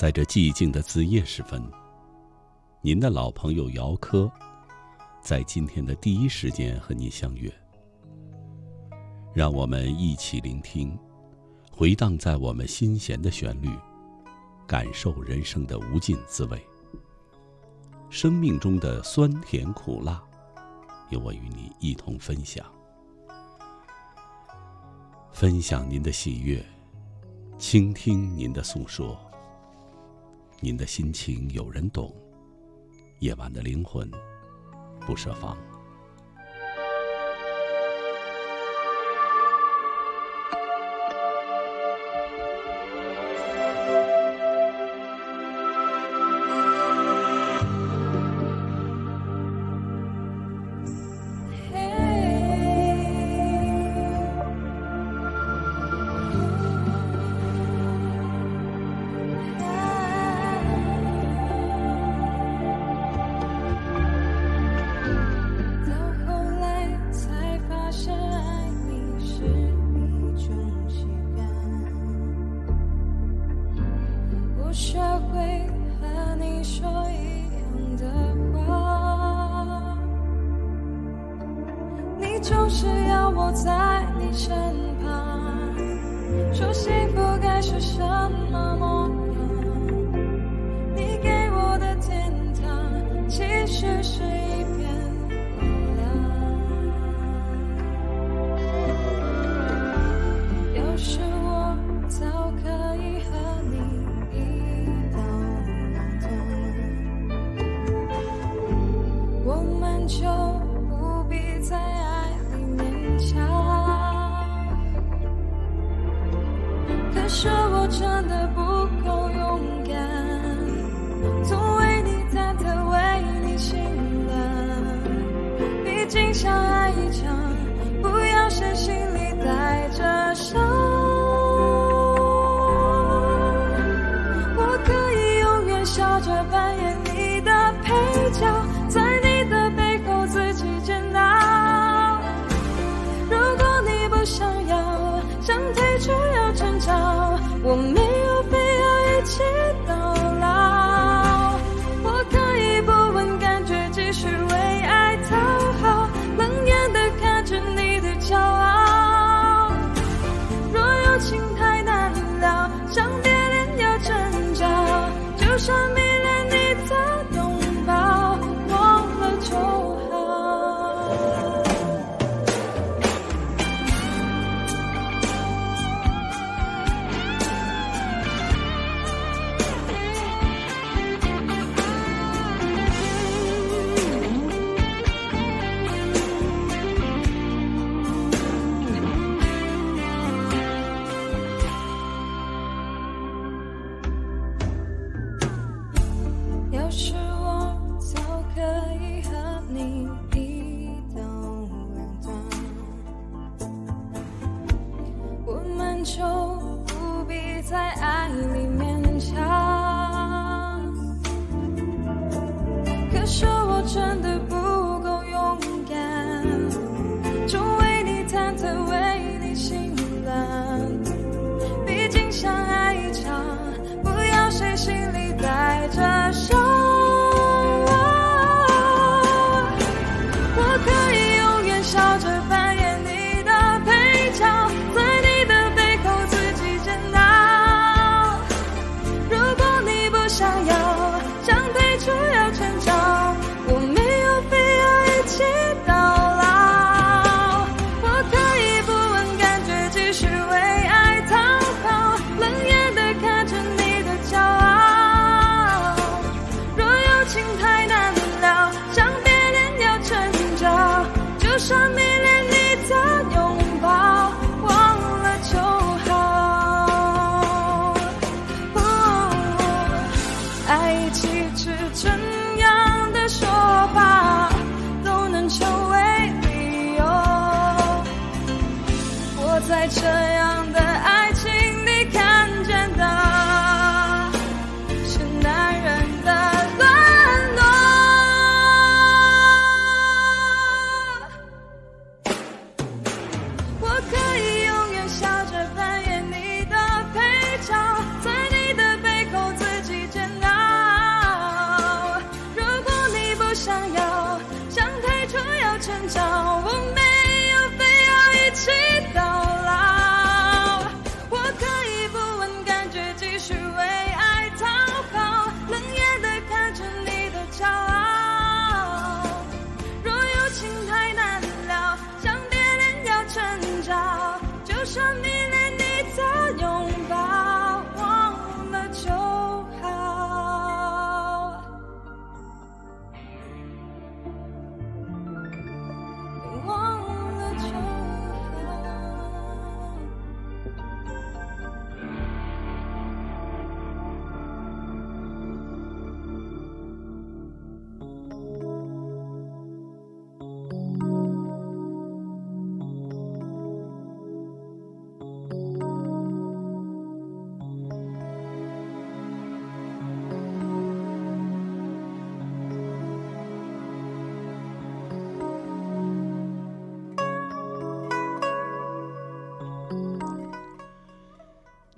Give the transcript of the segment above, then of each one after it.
在这寂静的子夜时分，您的老朋友姚科，在今天的第一时间和您相约。让我们一起聆听，回荡在我们心弦的旋律，感受人生的无尽滋味。生命中的酸甜苦辣，由我与你一同分享，分享您的喜悦。倾听您的诉说，您的心情有人懂，夜晚的灵魂不设防。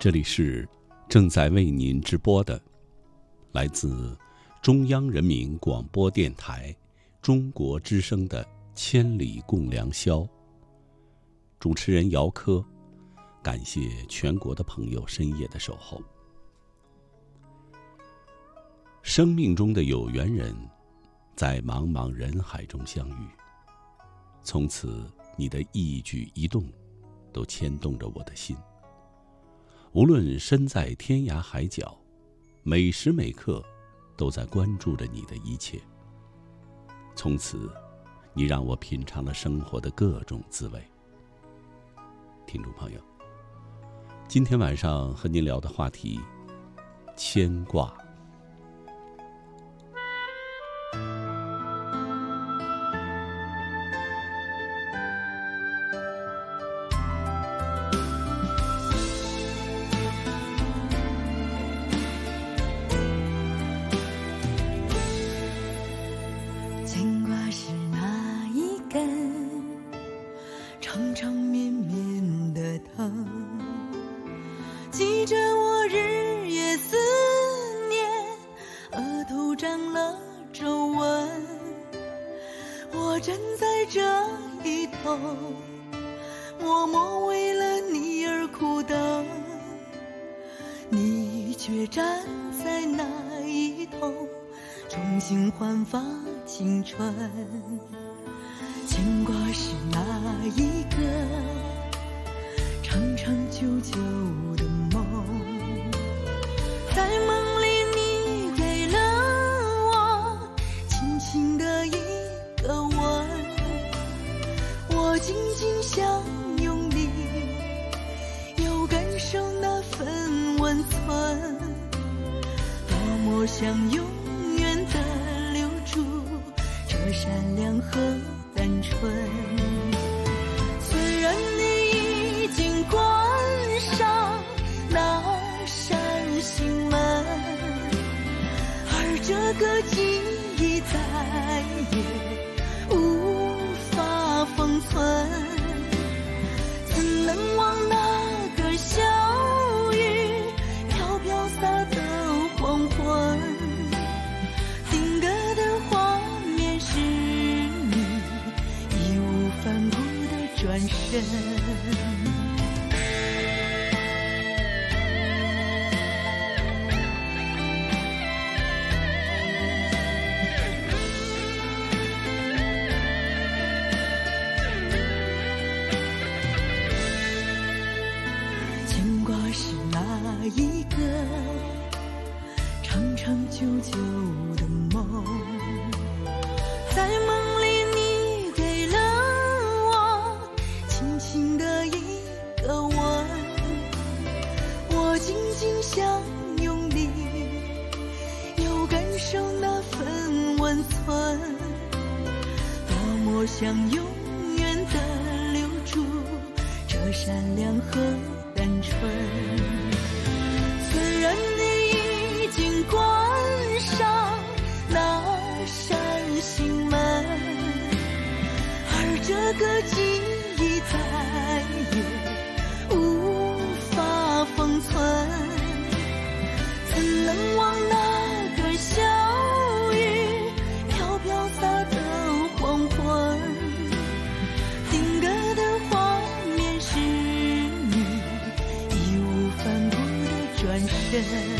这里是正在为您直播的来自中央人民广播电台中国之声的千里共良宵。主持人姚科感谢全国的朋友深夜的守候。生命中的有缘人在茫茫人海中相遇从此你的一举一动都牵动着我的心。无论身在天涯海角每时每刻都在关注着你的一切。从此你让我品尝了生活的各种滋味。听众朋友今天晚上和您聊的话题牵挂 Spirit.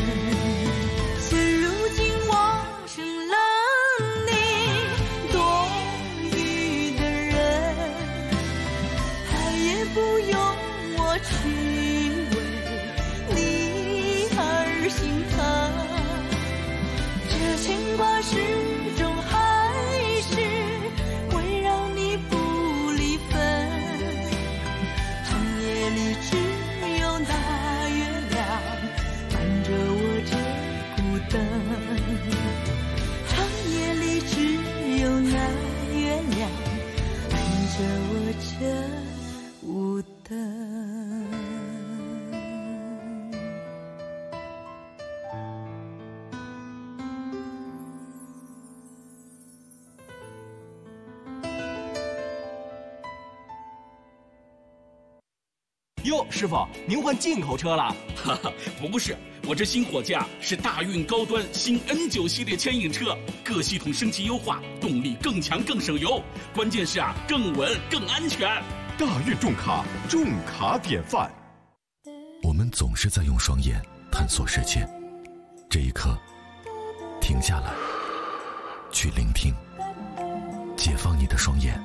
师傅，您换进口车了？哈哈，不是，我这新货架是大运高端新 N 九系列牵引车，各系统升级优化，动力更强更省油，关键是啊，更稳更安全。大运重卡，重卡典范。我们总是在用双眼探索世界，这一刻，停下来，去聆听，解放你的双眼，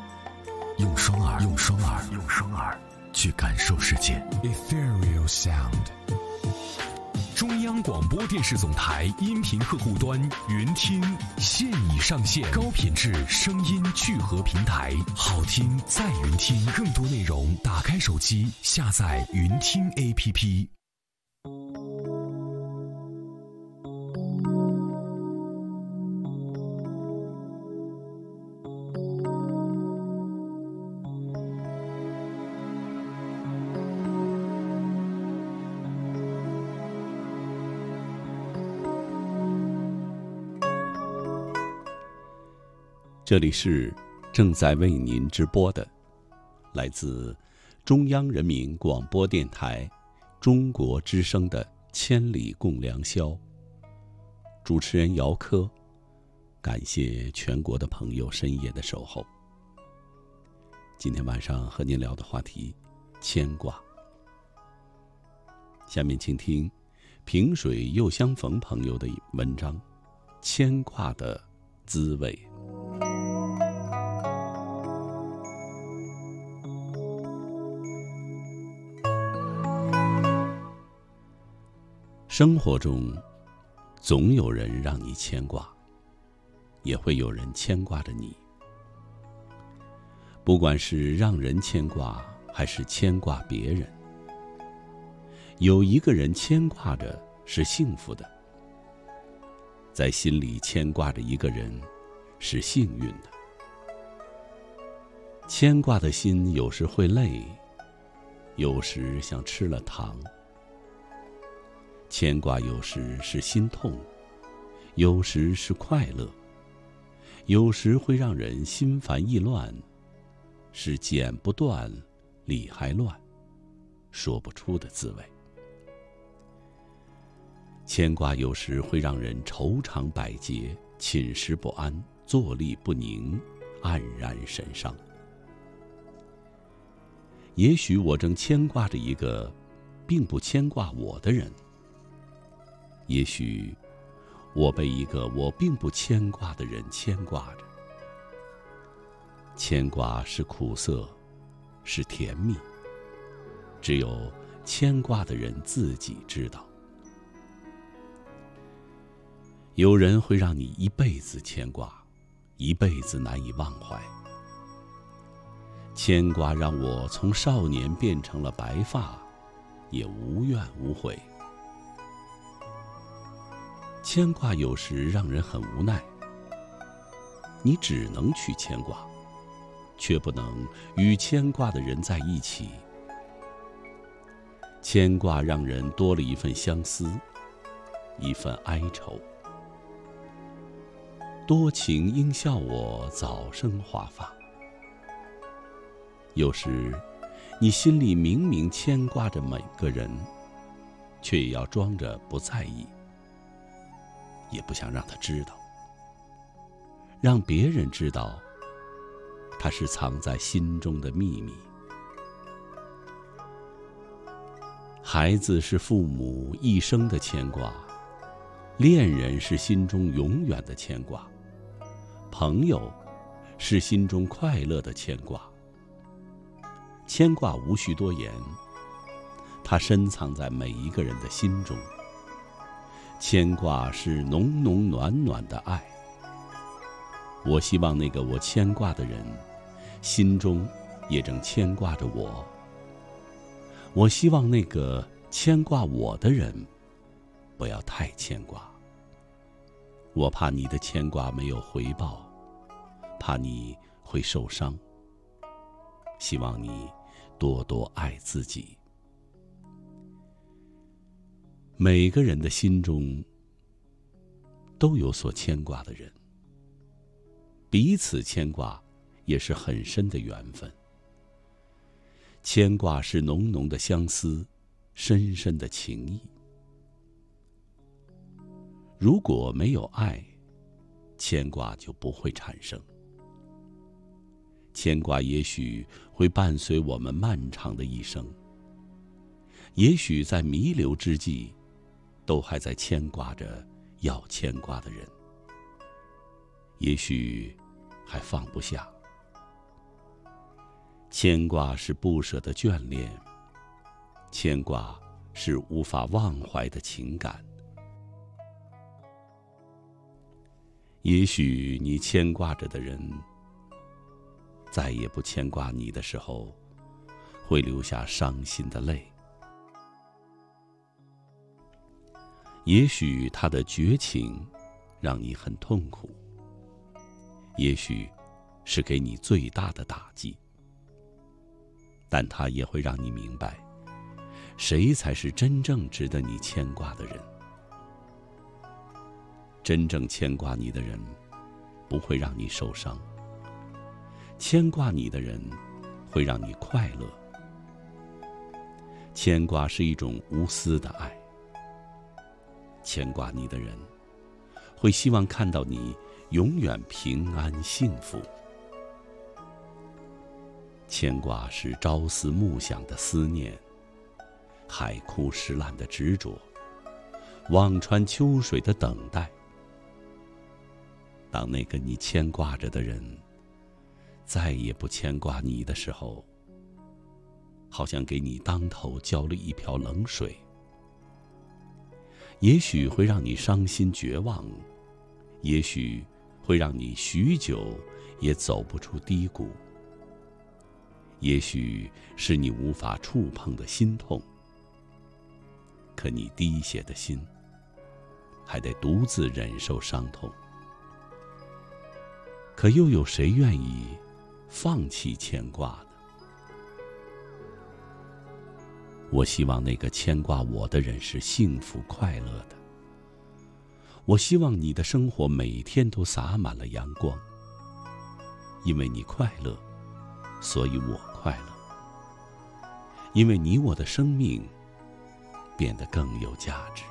用双耳，用双耳，用双耳。去感受世界。Ethereal Sound，中央广播电视总台音频客户端云听现已上线，高品质声音聚合平台，好听在云听。更多内容，打开手机下载云听 APP。这里是正在为您直播的，来自中央人民广播电台中国之声的《千里共良宵》。主持人姚科，感谢全国的朋友深夜的守候。今天晚上和您聊的话题，牵挂。下面请听萍水又相逢朋友的文章《牵挂的滋味》。生活中，总有人让你牵挂，也会有人牵挂着你。不管是让人牵挂，还是牵挂别人，有一个人牵挂着是幸福的，在心里牵挂着一个人是幸运的。牵挂的心有时会累，有时像吃了糖。牵挂有时是心痛，有时是快乐，有时会让人心烦意乱，是剪不断，理还乱，说不出的滋味。牵挂有时会让人愁肠百结，寝食不安，坐立不宁，黯然神伤。也许我正牵挂着一个，并不牵挂我的人。也许，我被一个我并不牵挂的人牵挂着。牵挂是苦涩，是甜蜜。只有牵挂的人自己知道。有人会让你一辈子牵挂，一辈子难以忘怀。牵挂让我从少年变成了白发，也无怨无悔。牵挂有时让人很无奈，你只能去牵挂，却不能与牵挂的人在一起。牵挂让人多了一份相思，一份哀愁。多情应笑我早生华发。有时，你心里明明牵挂着每个人，却也要装着不在意。也不想让他知道，让别人知道，他是藏在心中的秘密。孩子是父母一生的牵挂，恋人是心中永远的牵挂，朋友是心中快乐的牵挂。牵挂无需多言，它深藏在每一个人的心中。牵挂是浓浓暖暖的爱，我希望那个我牵挂的人，心中也正牵挂着我。我希望那个牵挂我的人，不要太牵挂。我怕你的牵挂没有回报，怕你会受伤。希望你多多爱自己。每个人的心中都有所牵挂的人，彼此牵挂也是很深的缘分。牵挂是浓浓的相思，深深的情谊。如果没有爱，牵挂就不会产生。牵挂也许会伴随我们漫长的一生，也许在弥留之际。都还在牵挂着要牵挂的人，也许还放不下。牵挂是不舍的眷恋，牵挂是无法忘怀的情感。也许你牵挂着的人，再也不牵挂你的时候，会流下伤心的泪。也许他的绝情，让你很痛苦。也许，是给你最大的打击。但他也会让你明白，谁才是真正值得你牵挂的人。真正牵挂你的人，不会让你受伤。牵挂你的人，会让你快乐。牵挂是一种无私的爱。牵挂你的人，会希望看到你永远平安幸福。牵挂是朝思暮想的思念，海枯石烂的执着，望穿秋水的等待。当那个你牵挂着的人再也不牵挂你的时候，好像给你当头浇了一瓢冷水。也许会让你伤心绝望，也许会让你许久也走不出低谷。也许是你无法触碰的心痛，可你滴血的心还得独自忍受伤痛。可又有谁愿意放弃牵挂？我希望那个牵挂我的人是幸福快乐的。我希望你的生活每天都洒满了阳光。因为你快乐，所以我快乐。因为你我的生命变得更有价值。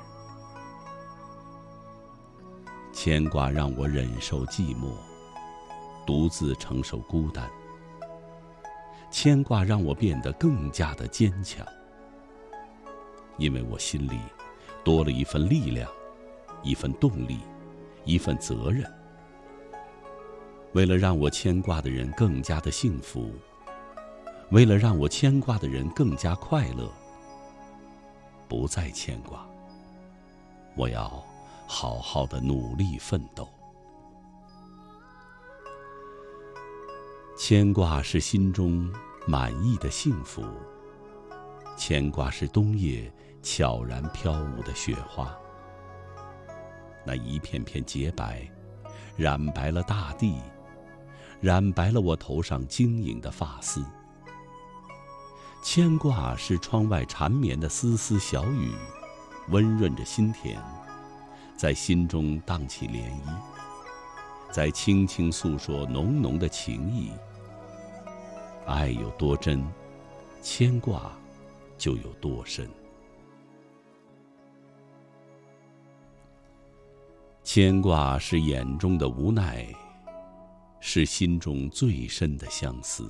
牵挂让我忍受寂寞，独自承受孤单。牵挂让我变得更加的坚强。因为我心里多了一份力量，一份动力，一份责任。为了让我牵挂的人更加的幸福，为了让我牵挂的人更加快乐，不再牵挂，我要好好的努力奋斗。牵挂是心中满意的幸福，牵挂是冬夜。悄然飘舞的雪花，那一片片洁白，染白了大地，染白了我头上晶莹的发丝。牵挂是窗外缠绵的丝丝小雨，温润着心田，在心中荡起涟漪，在轻轻诉说浓浓的情意。爱有多真，牵挂就有多深。牵挂是眼中的无奈，是心中最深的相思。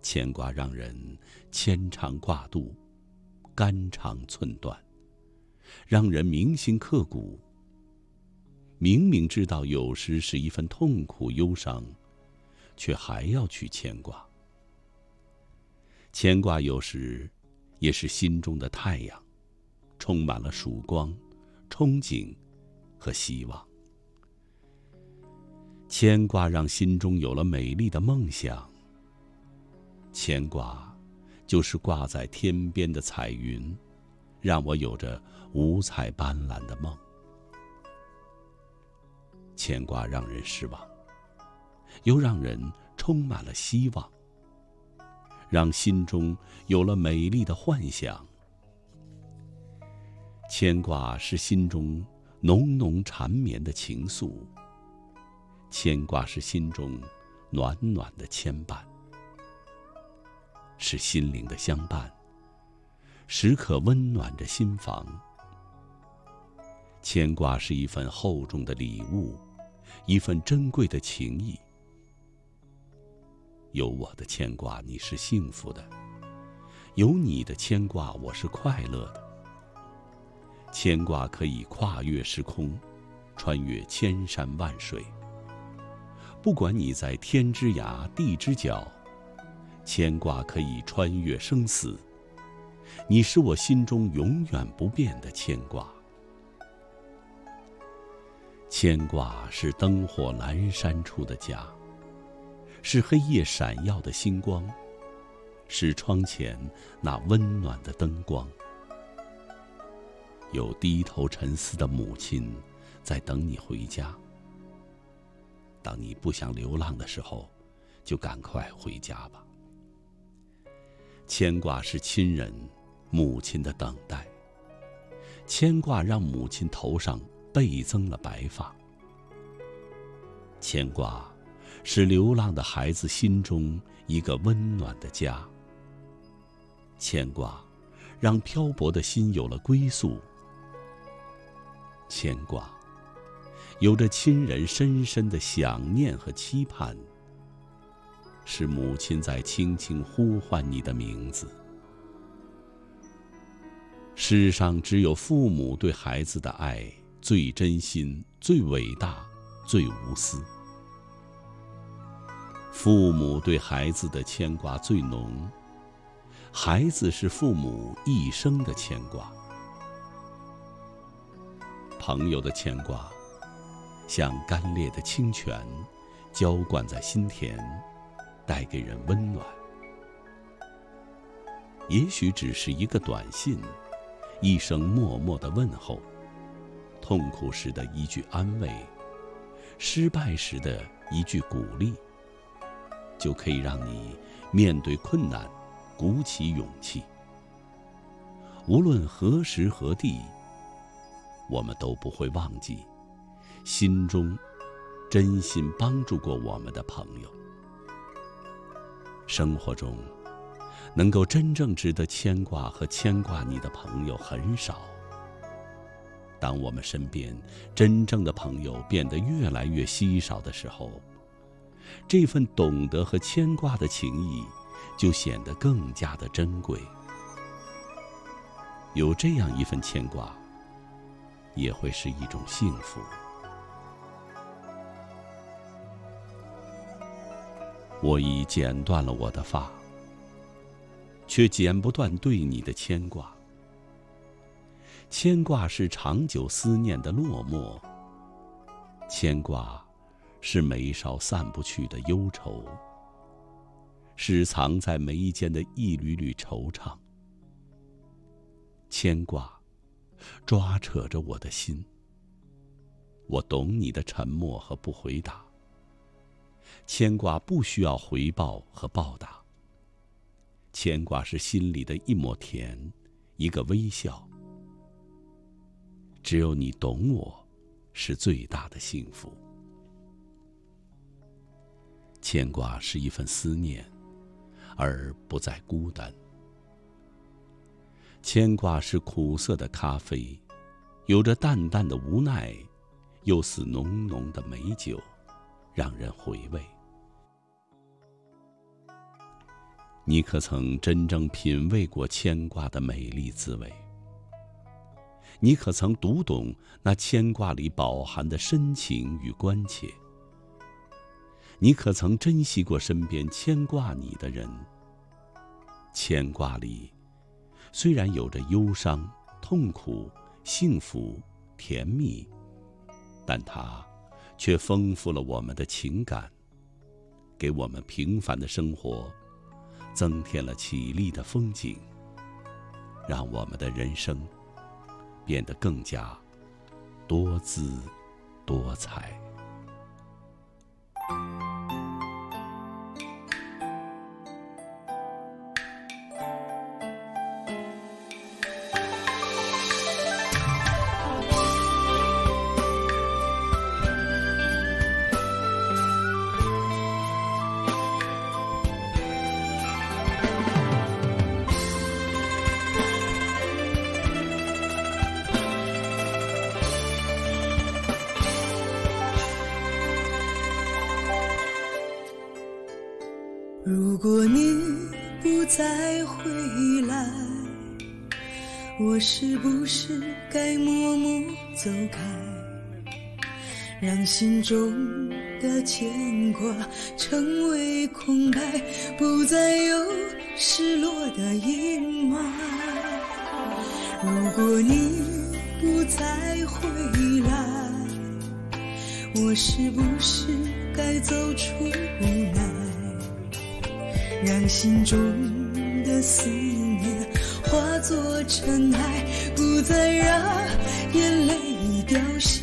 牵挂让人牵肠挂肚，肝肠寸断，让人铭心刻骨。明明知道有时是一份痛苦忧伤，却还要去牵挂。牵挂有时也是心中的太阳，充满了曙光。憧憬和希望，牵挂让心中有了美丽的梦想。牵挂，就是挂在天边的彩云，让我有着五彩斑斓的梦。牵挂让人失望，又让人充满了希望，让心中有了美丽的幻想。牵挂是心中浓浓缠绵的情愫。牵挂是心中暖暖的牵绊，是心灵的相伴，时刻温暖着心房。牵挂是一份厚重的礼物，一份珍贵的情谊。有我的牵挂，你是幸福的；有你的牵挂，我是快乐的。牵挂可以跨越时空，穿越千山万水。不管你在天之涯地之角，牵挂可以穿越生死。你是我心中永远不变的牵挂。牵挂是灯火阑珊处的家，是黑夜闪耀的星光，是窗前那温暖的灯光。有低头沉思的母亲，在等你回家。当你不想流浪的时候，就赶快回家吧。牵挂是亲人、母亲的等待。牵挂让母亲头上倍增了白发。牵挂是流浪的孩子心中一个温暖的家。牵挂让漂泊的心有了归宿。牵挂。有着亲人深深的想念和期盼，是母亲在轻轻呼唤你的名字。世上只有父母对孩子的爱最真心、最伟大、最无私。父母对孩子的牵挂最浓，孩子是父母一生的牵挂。朋友的牵挂。像干裂的清泉，浇灌在心田，带给人温暖。也许只是一个短信，一声默默的问候，痛苦时的一句安慰，失败时的一句鼓励，就可以让你面对困难，鼓起勇气。无论何时何地，我们都不会忘记。心中真心帮助过我们的朋友，生活中能够真正值得牵挂和牵挂你的朋友很少。当我们身边真正的朋友变得越来越稀少的时候，这份懂得和牵挂的情谊就显得更加的珍贵。有这样一份牵挂，也会是一种幸福。我已剪断了我的发，却剪不断对你的牵挂。牵挂是长久思念的落寞，牵挂是眉梢散不去的忧愁，是藏在眉间的一缕缕惆怅。牵挂抓扯着我的心，我懂你的沉默和不回答。牵挂不需要回报和报答。牵挂是心里的一抹甜，一个微笑。只有你懂我，是最大的幸福。牵挂是一份思念，而不再孤单。牵挂是苦涩的咖啡，有着淡淡的无奈，又似浓浓的美酒。让人回味。你可曾真正品味过牵挂的美丽滋味？你可曾读懂那牵挂里饱含的深情与关切？你可曾珍惜过身边牵挂你的人？牵挂里，虽然有着忧伤、痛苦、幸福、甜蜜，但它。却丰富了我们的情感，给我们平凡的生活增添了绮丽的风景，让我们的人生变得更加多姿多彩。不再有失落的阴霾？如果你不再回来，我是不是该走出无奈？让心中的思念化作尘埃，不再让眼泪掉下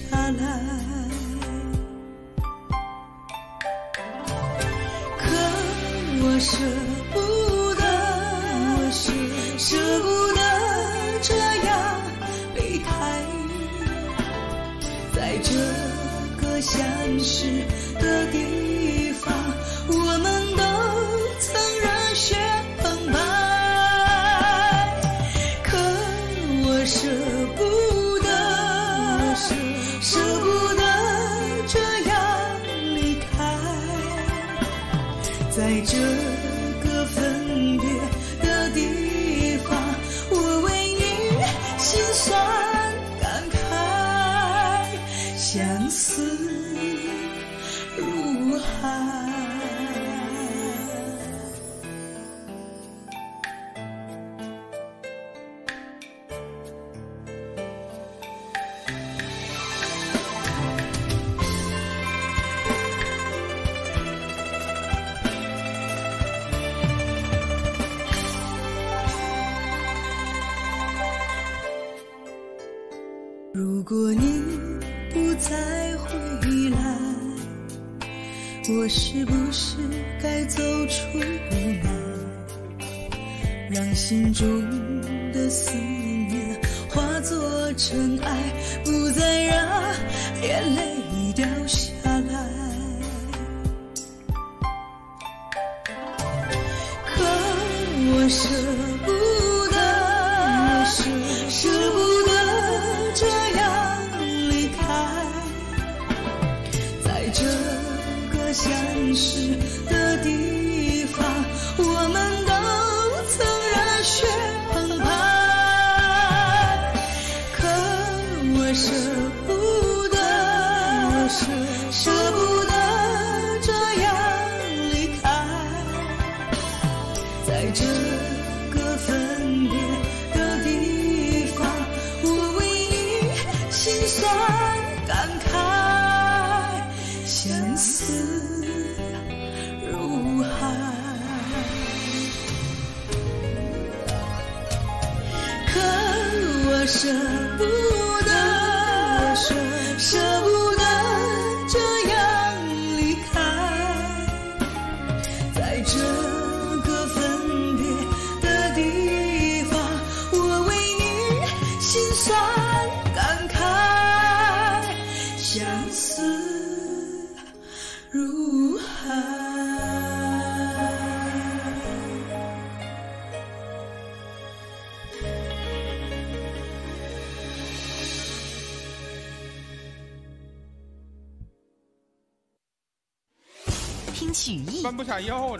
舍不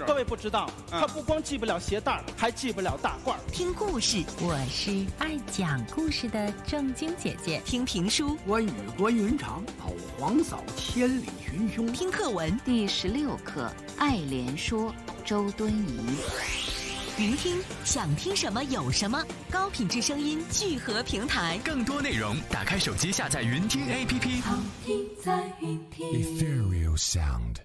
各位不知道，他不光系不了鞋带还系不了大褂听故事，我是爱讲故事的正经姐姐。听评书，关羽关云长跑黄嫂千里寻兄。听课文，第十六课《爱莲说》周敦颐。云听想听什么有什么，高品质声音聚合平台，更多内容打开手机下载云听 APP。好听在云听。Ethereal Sound。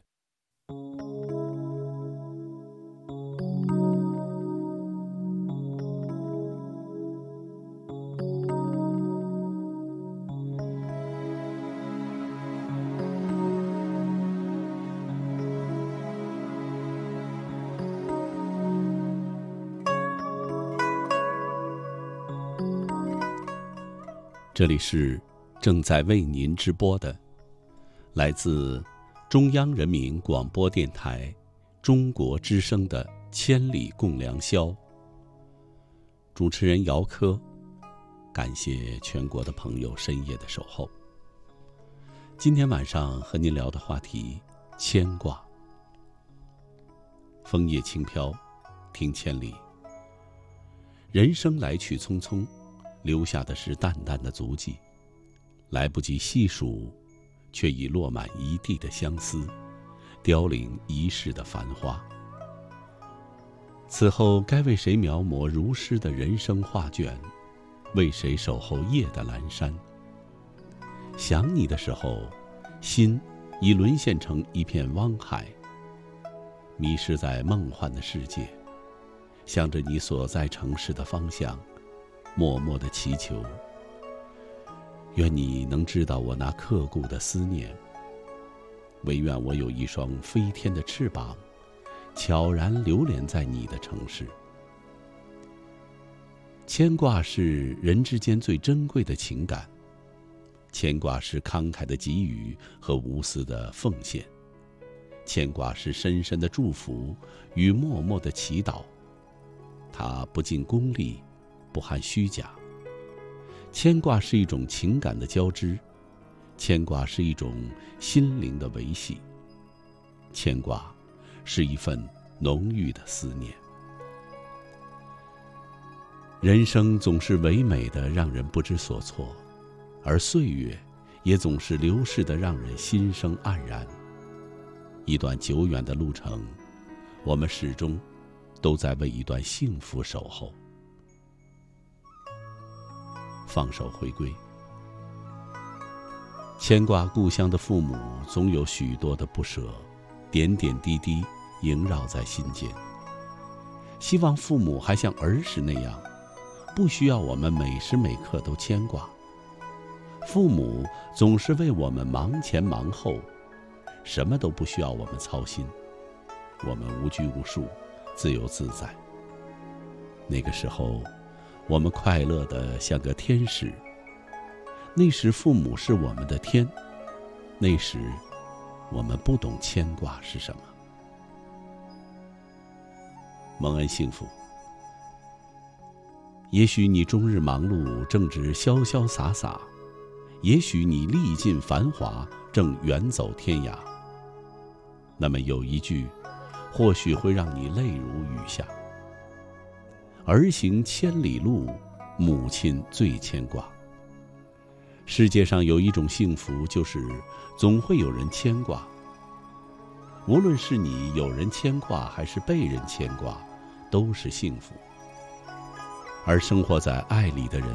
这里是正在为您直播的，来自中央人民广播电台中国之声的《千里共良宵》。主持人姚科，感谢全国的朋友深夜的守候。今天晚上和您聊的话题：牵挂。枫叶轻飘，听千里。人生来去匆匆。留下的是淡淡的足迹，来不及细数，却已落满一地的相思，凋零一世的繁花。此后该为谁描摹如诗的人生画卷？为谁守候夜的阑珊？想你的时候，心已沦陷成一片汪海，迷失在梦幻的世界，向着你所在城市的方向。默默的祈求，愿你能知道我那刻骨的思念。唯愿我有一双飞天的翅膀，悄然流连在你的城市。牵挂是人之间最珍贵的情感，牵挂是慷慨的给予和无私的奉献，牵挂是深深的祝福与默默的祈祷。它不尽功利。不含虚假。牵挂是一种情感的交织，牵挂是一种心灵的维系，牵挂是一份浓郁的思念。人生总是唯美的，让人不知所措，而岁月也总是流逝的，让人心生黯然。一段久远的路程，我们始终都在为一段幸福守候。放手回归，牵挂故乡的父母，总有许多的不舍，点点滴滴萦绕在心间。希望父母还像儿时那样，不需要我们每时每刻都牵挂。父母总是为我们忙前忙后，什么都不需要我们操心，我们无拘无束，自由自在。那个时候。我们快乐的像个天使。那时父母是我们的天，那时我们不懂牵挂是什么。蒙恩幸福。也许你终日忙碌，正值潇潇洒洒；也许你历尽繁华，正远走天涯。那么有一句，或许会让你泪如雨下。儿行千里路，母亲最牵挂。世界上有一种幸福，就是总会有人牵挂。无论是你有人牵挂，还是被人牵挂，都是幸福。而生活在爱里的人，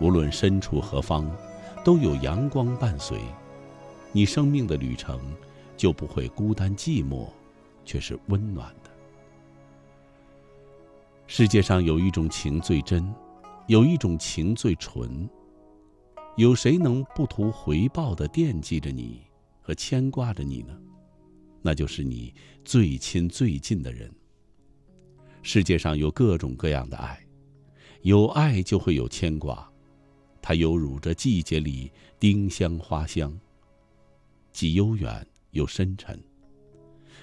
无论身处何方，都有阳光伴随，你生命的旅程就不会孤单寂寞，却是温暖的。世界上有一种情最真，有一种情最纯。有谁能不图回报的惦记着你和牵挂着你呢？那就是你最亲最近的人。世界上有各种各样的爱，有爱就会有牵挂，它犹如这季节里丁香花香，既悠远又深沉。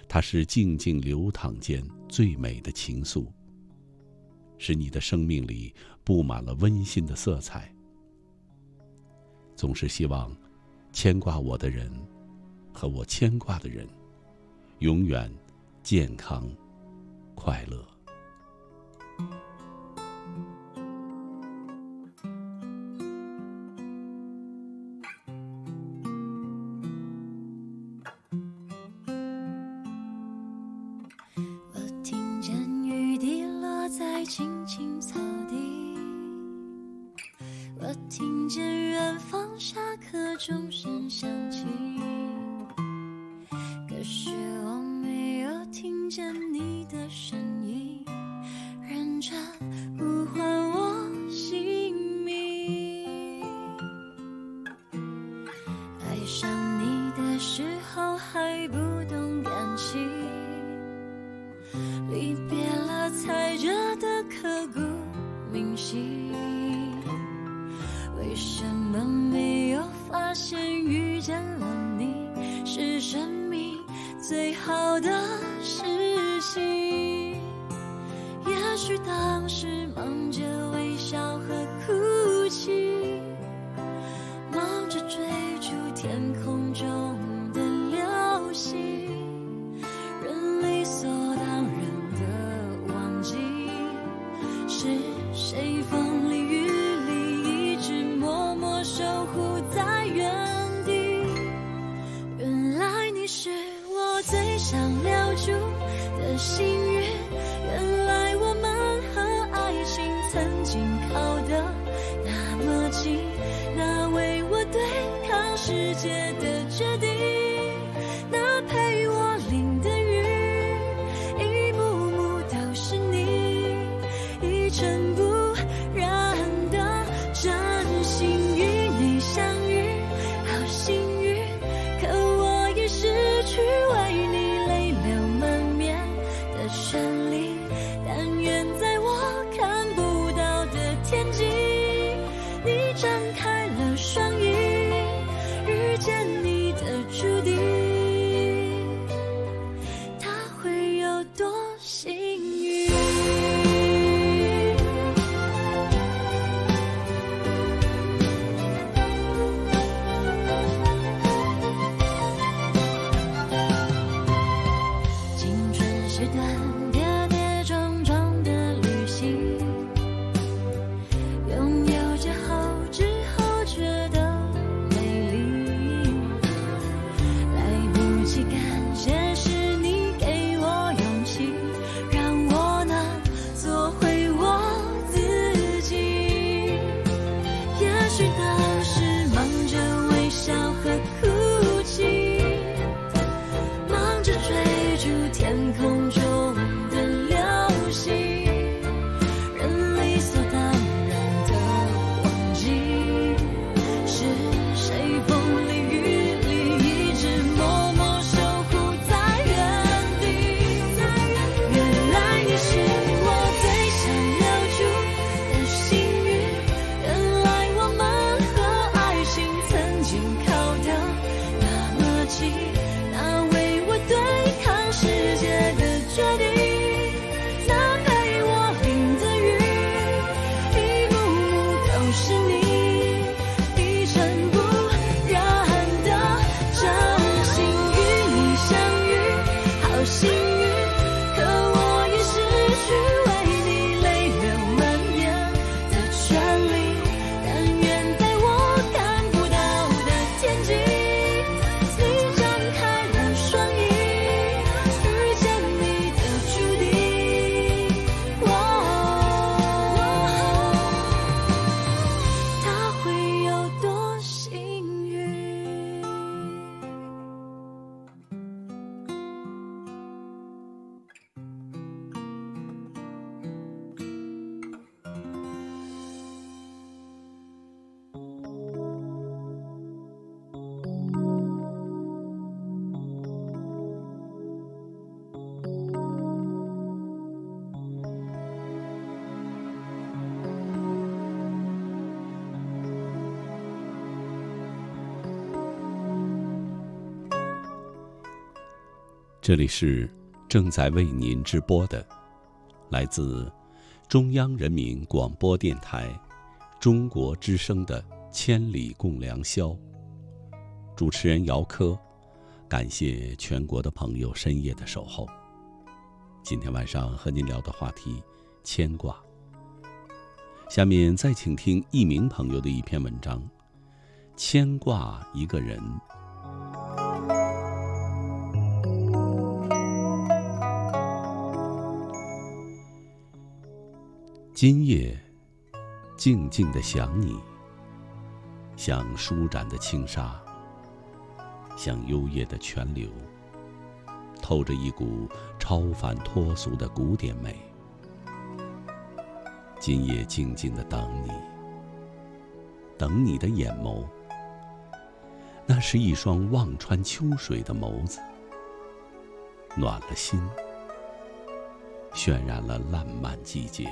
它是静静流淌间最美的情愫。使你的生命里布满了温馨的色彩。总是希望，牵挂我的人，和我牵挂的人，永远健康、快乐。世界的决定。这里是正在为您直播的，来自中央人民广播电台中国之声的《千里共良宵》，主持人姚科，感谢全国的朋友深夜的守候。今天晚上和您聊的话题，牵挂。下面再请听一名朋友的一篇文章，《牵挂一个人今夜，静静的想你，像舒展的轻纱，像幽夜的泉流，透着一股超凡脱俗的古典美。今夜静静的等你，等你的眼眸，那是一双望穿秋水的眸子，暖了心，渲染了烂漫季节。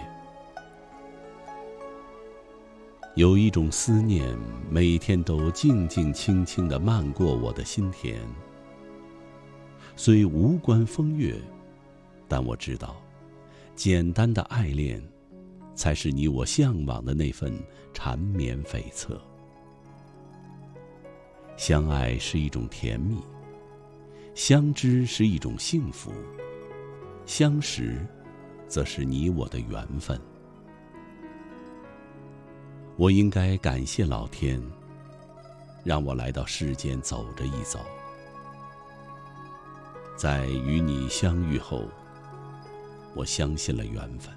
有一种思念，每天都静静轻轻的漫过我的心田。虽无关风月，但我知道，简单的爱恋，才是你我向往的那份缠绵悱恻。相爱是一种甜蜜，相知是一种幸福，相识，则是你我的缘分。我应该感谢老天，让我来到世间走着一走。在与你相遇后，我相信了缘分。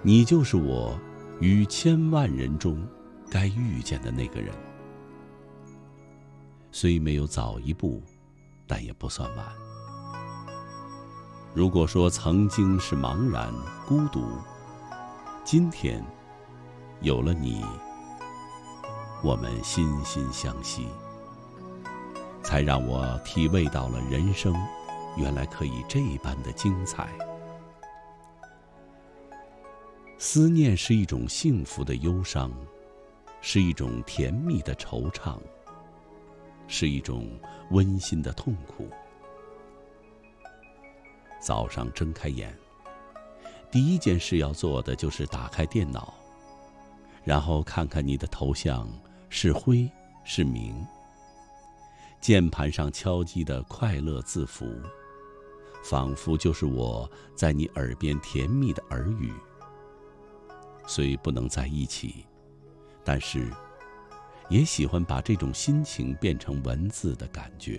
你就是我于千万人中该遇见的那个人。虽没有早一步，但也不算晚。如果说曾经是茫然孤独，今天。有了你，我们心心相惜，才让我体味到了人生，原来可以这般的精彩。思念是一种幸福的忧伤，是一种甜蜜的惆怅，是一种温馨的痛苦。早上睁开眼，第一件事要做的就是打开电脑。然后看看你的头像是灰是明，键盘上敲击的快乐字符，仿佛就是我在你耳边甜蜜的耳语。虽不能在一起，但是也喜欢把这种心情变成文字的感觉。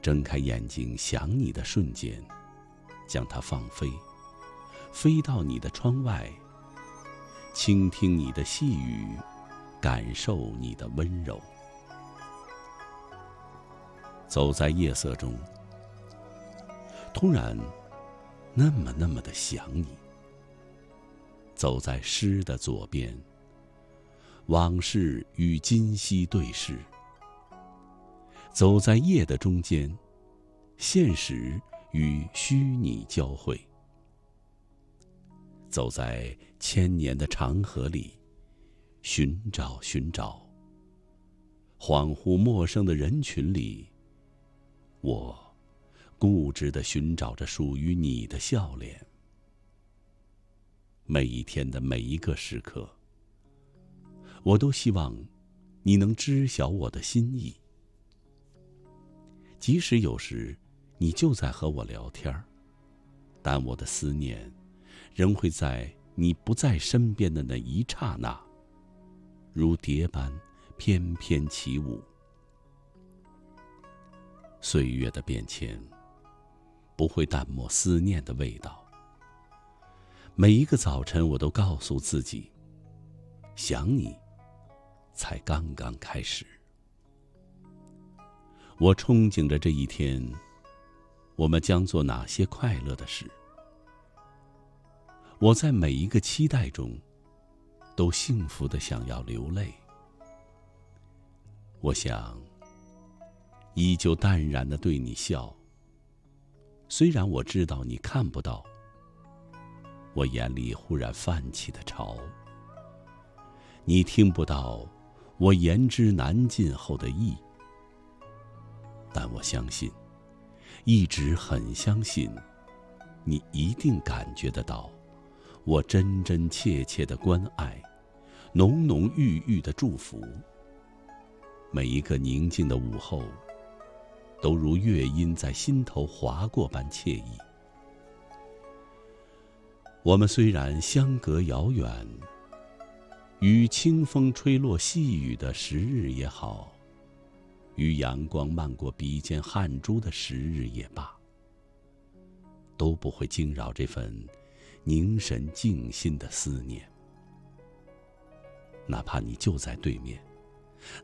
睁开眼睛想你的瞬间，将它放飞，飞到你的窗外。倾听你的细语，感受你的温柔。走在夜色中，突然那么那么的想你。走在诗的左边，往事与今夕对视；走在夜的中间，现实与虚拟交汇。走在千年的长河里，寻找寻找。恍惚陌生的人群里，我固执的寻找着属于你的笑脸。每一天的每一个时刻，我都希望你能知晓我的心意。即使有时你就在和我聊天但我的思念。仍会在你不在身边的那一刹那，如蝶般翩翩起舞。岁月的变迁不会淡漠思念的味道。每一个早晨，我都告诉自己，想你，才刚刚开始。我憧憬着这一天，我们将做哪些快乐的事。我在每一个期待中，都幸福的想要流泪。我想，依旧淡然的对你笑。虽然我知道你看不到，我眼里忽然泛起的潮。你听不到，我言之难尽后的意。但我相信，一直很相信，你一定感觉得到。我真真切切的关爱，浓浓郁郁的祝福。每一个宁静的午后，都如乐音在心头划过般惬意。我们虽然相隔遥远，与清风吹落细雨的时日也好，与阳光漫过鼻尖汗珠的时日也罢。都不会惊扰这份凝神静心的思念。哪怕你就在对面，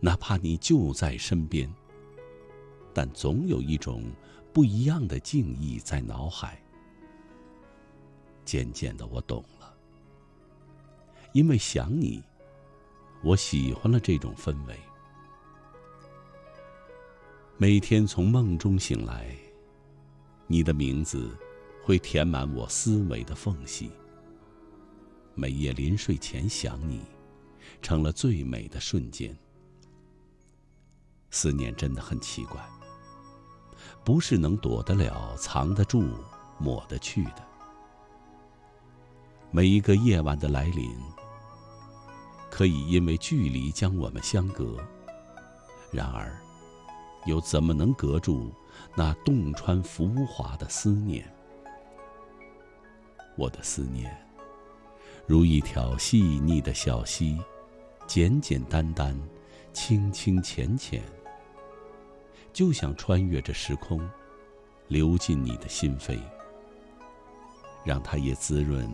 哪怕你就在身边，但总有一种不一样的敬意在脑海。渐渐的，我懂了，因为想你，我喜欢了这种氛围。每天从梦中醒来，你的名字会填满我思维的缝隙。每夜临睡前想你。成了最美的瞬间。思念真的很奇怪，不是能躲得了、藏得住、抹得去的。每一个夜晚的来临，可以因为距离将我们相隔，然而，又怎么能隔住那洞穿浮华的思念？我的思念，如一条细腻的小溪。简简单单，清清浅浅，就像穿越着时空，流进你的心扉，让它也滋润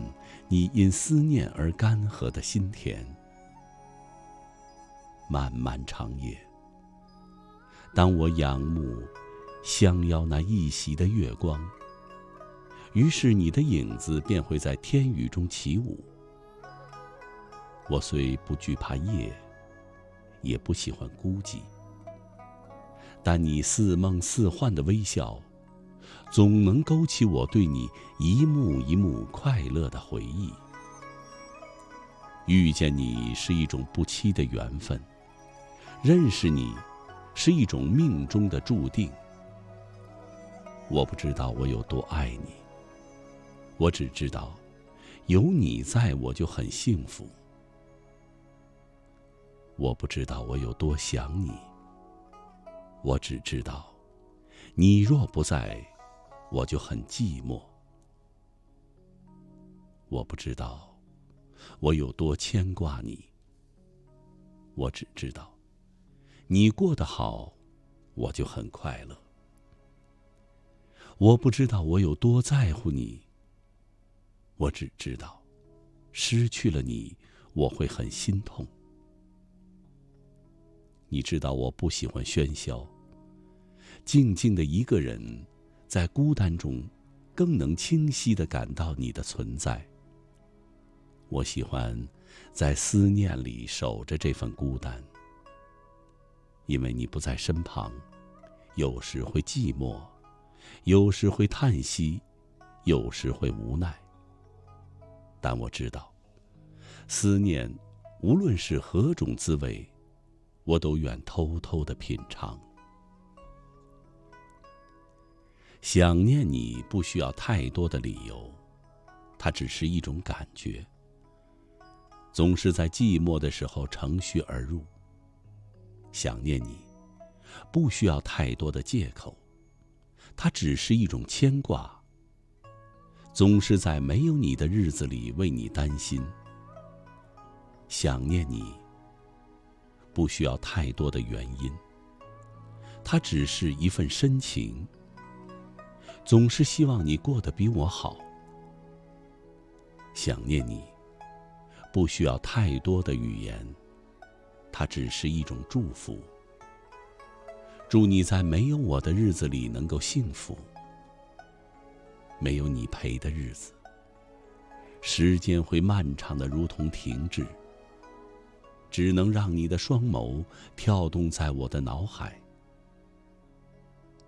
你因思念而干涸的心田。漫漫长夜，当我仰慕相邀那一袭的月光，于是你的影子便会在天宇中起舞。我虽不惧怕夜，也不喜欢孤寂，但你似梦似幻的微笑，总能勾起我对你一幕一幕快乐的回忆。遇见你是一种不期的缘分，认识你是一种命中的注定。我不知道我有多爱你，我只知道有你在我就很幸福。我不知道我有多想你，我只知道，你若不在，我就很寂寞。我不知道我有多牵挂你，我只知道，你过得好，我就很快乐。我不知道我有多在乎你，我只知道，失去了你，我会很心痛。你知道我不喜欢喧嚣。静静的一个人，在孤单中，更能清晰的感到你的存在。我喜欢在思念里守着这份孤单，因为你不在身旁，有时会寂寞，有时会叹息，有时会无奈。但我知道，思念，无论是何种滋味。我都愿偷偷的品尝。想念你不需要太多的理由，它只是一种感觉。总是在寂寞的时候乘虚而入。想念你，不需要太多的借口，它只是一种牵挂。总是在没有你的日子里为你担心。想念你。不需要太多的原因，它只是一份深情。总是希望你过得比我好。想念你，不需要太多的语言，它只是一种祝福。祝你在没有我的日子里能够幸福。没有你陪的日子，时间会漫长的如同停滞。只能让你的双眸跳动在我的脑海。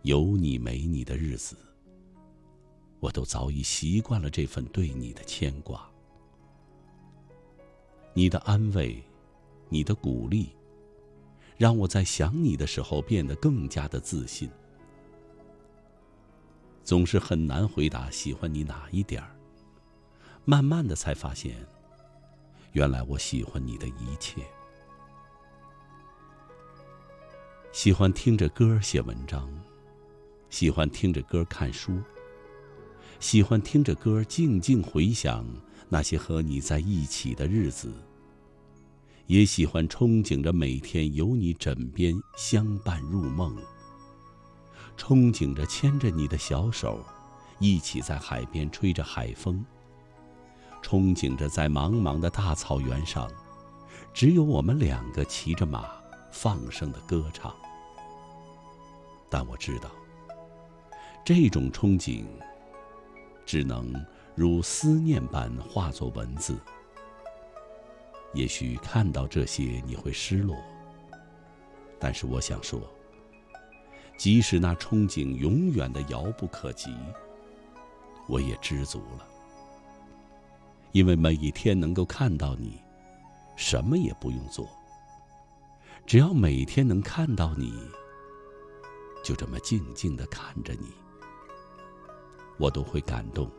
有你没你的日子，我都早已习惯了这份对你的牵挂。你的安慰，你的鼓励，让我在想你的时候变得更加的自信。总是很难回答喜欢你哪一点儿，慢慢的才发现，原来我喜欢你的一切。喜欢听着歌写文章，喜欢听着歌看书，喜欢听着歌静静回想那些和你在一起的日子，也喜欢憧憬着每天有你枕边相伴入梦，憧憬着牵着你的小手，一起在海边吹着海风，憧憬着在茫茫的大草原上，只有我们两个骑着马，放声的歌唱。但我知道，这种憧憬，只能如思念般化作文字。也许看到这些你会失落，但是我想说，即使那憧憬永远的遥不可及，我也知足了，因为每一天能够看到你，什么也不用做，只要每天能看到你，就这么静静的看着你，我都会感动。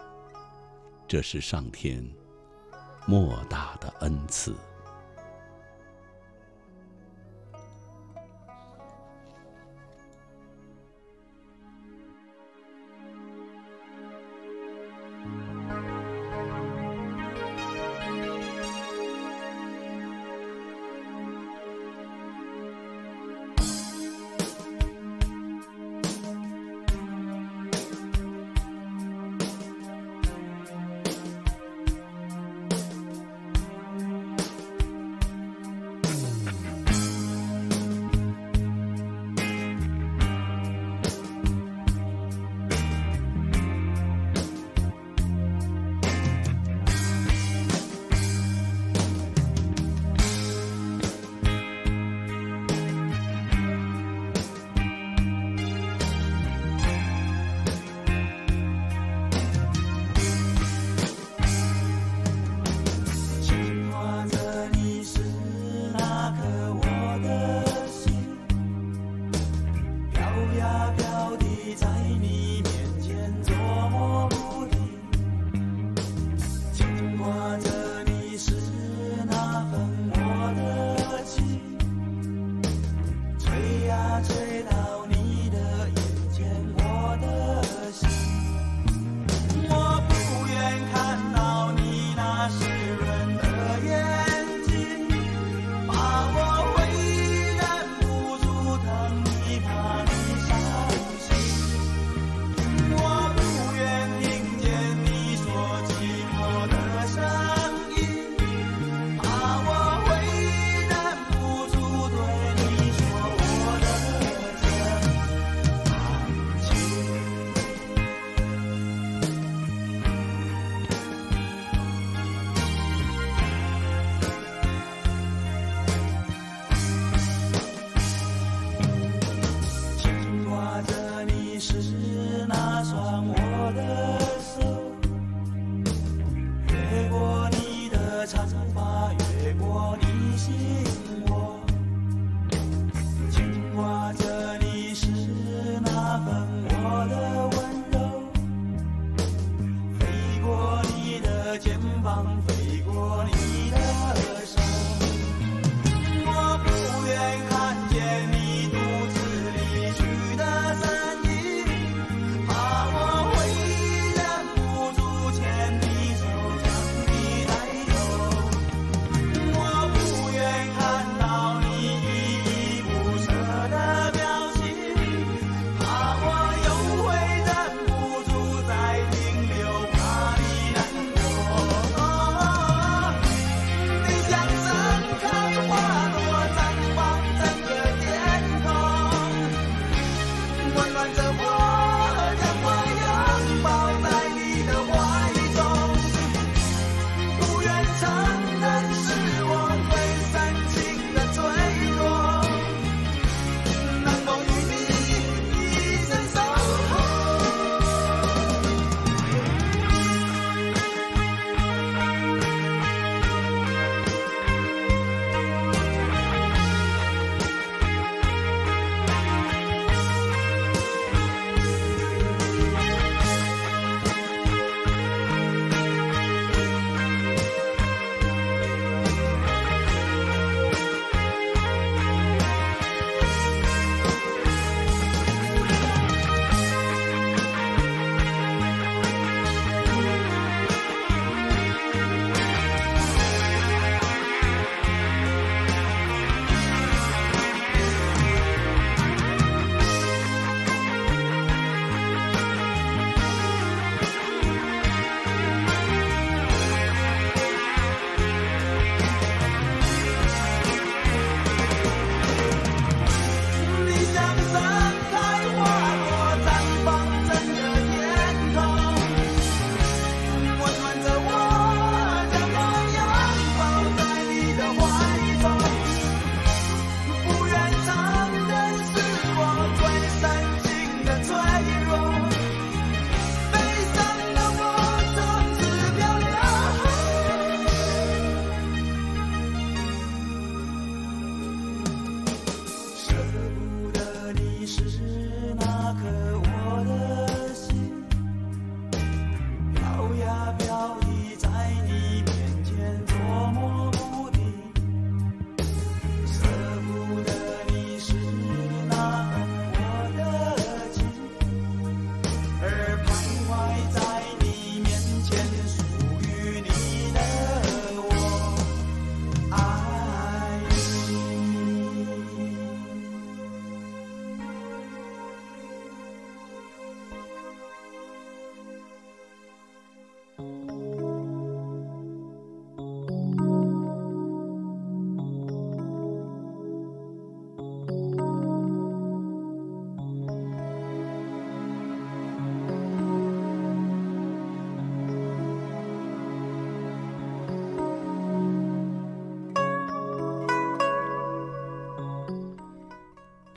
这是上天莫大的恩赐。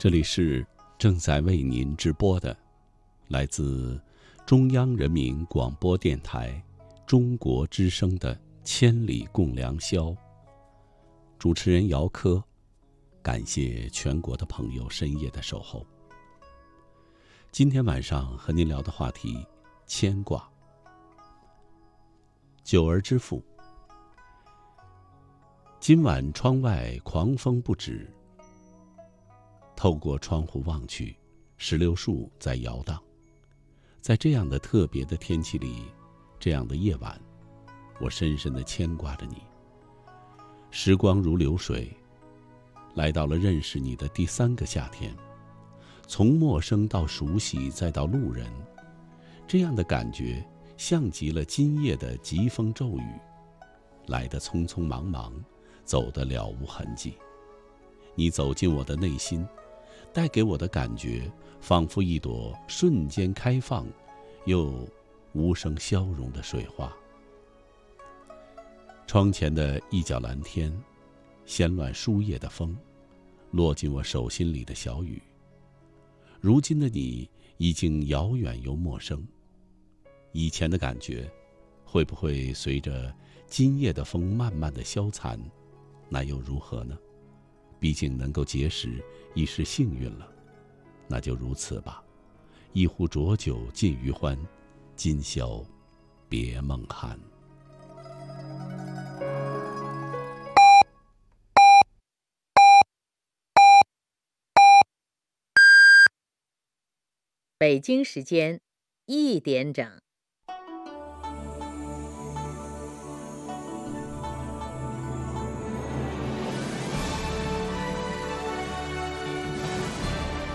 这里是正在为您直播的，来自中央人民广播电台中国之声的《千里共良宵》。主持人姚科，感谢全国的朋友深夜的守候。今天晚上和您聊的话题，牵挂。九儿之父，今晚窗外狂风不止。透过窗户望去，石榴树在摇荡。在这样的特别的天气里，这样的夜晚，我深深的牵挂着你。时光如流水，来到了认识你的第三个夏天，从陌生到熟悉，再到路人，这样的感觉像极了今夜的疾风骤雨，来得匆匆忙忙，走得了无痕迹。你走进我的内心。带给我的感觉，仿佛一朵瞬间开放，又无声消融的水花。窗前的一角蓝天，掀乱树叶的风，落进我手心里的小雨。如今的你已经遥远又陌生，以前的感觉，会不会随着今夜的风慢慢的消残？那又如何呢？毕竟能够结识，已是幸运了，那就如此吧。一壶浊酒尽余欢，今宵别梦寒。北京时间一点整。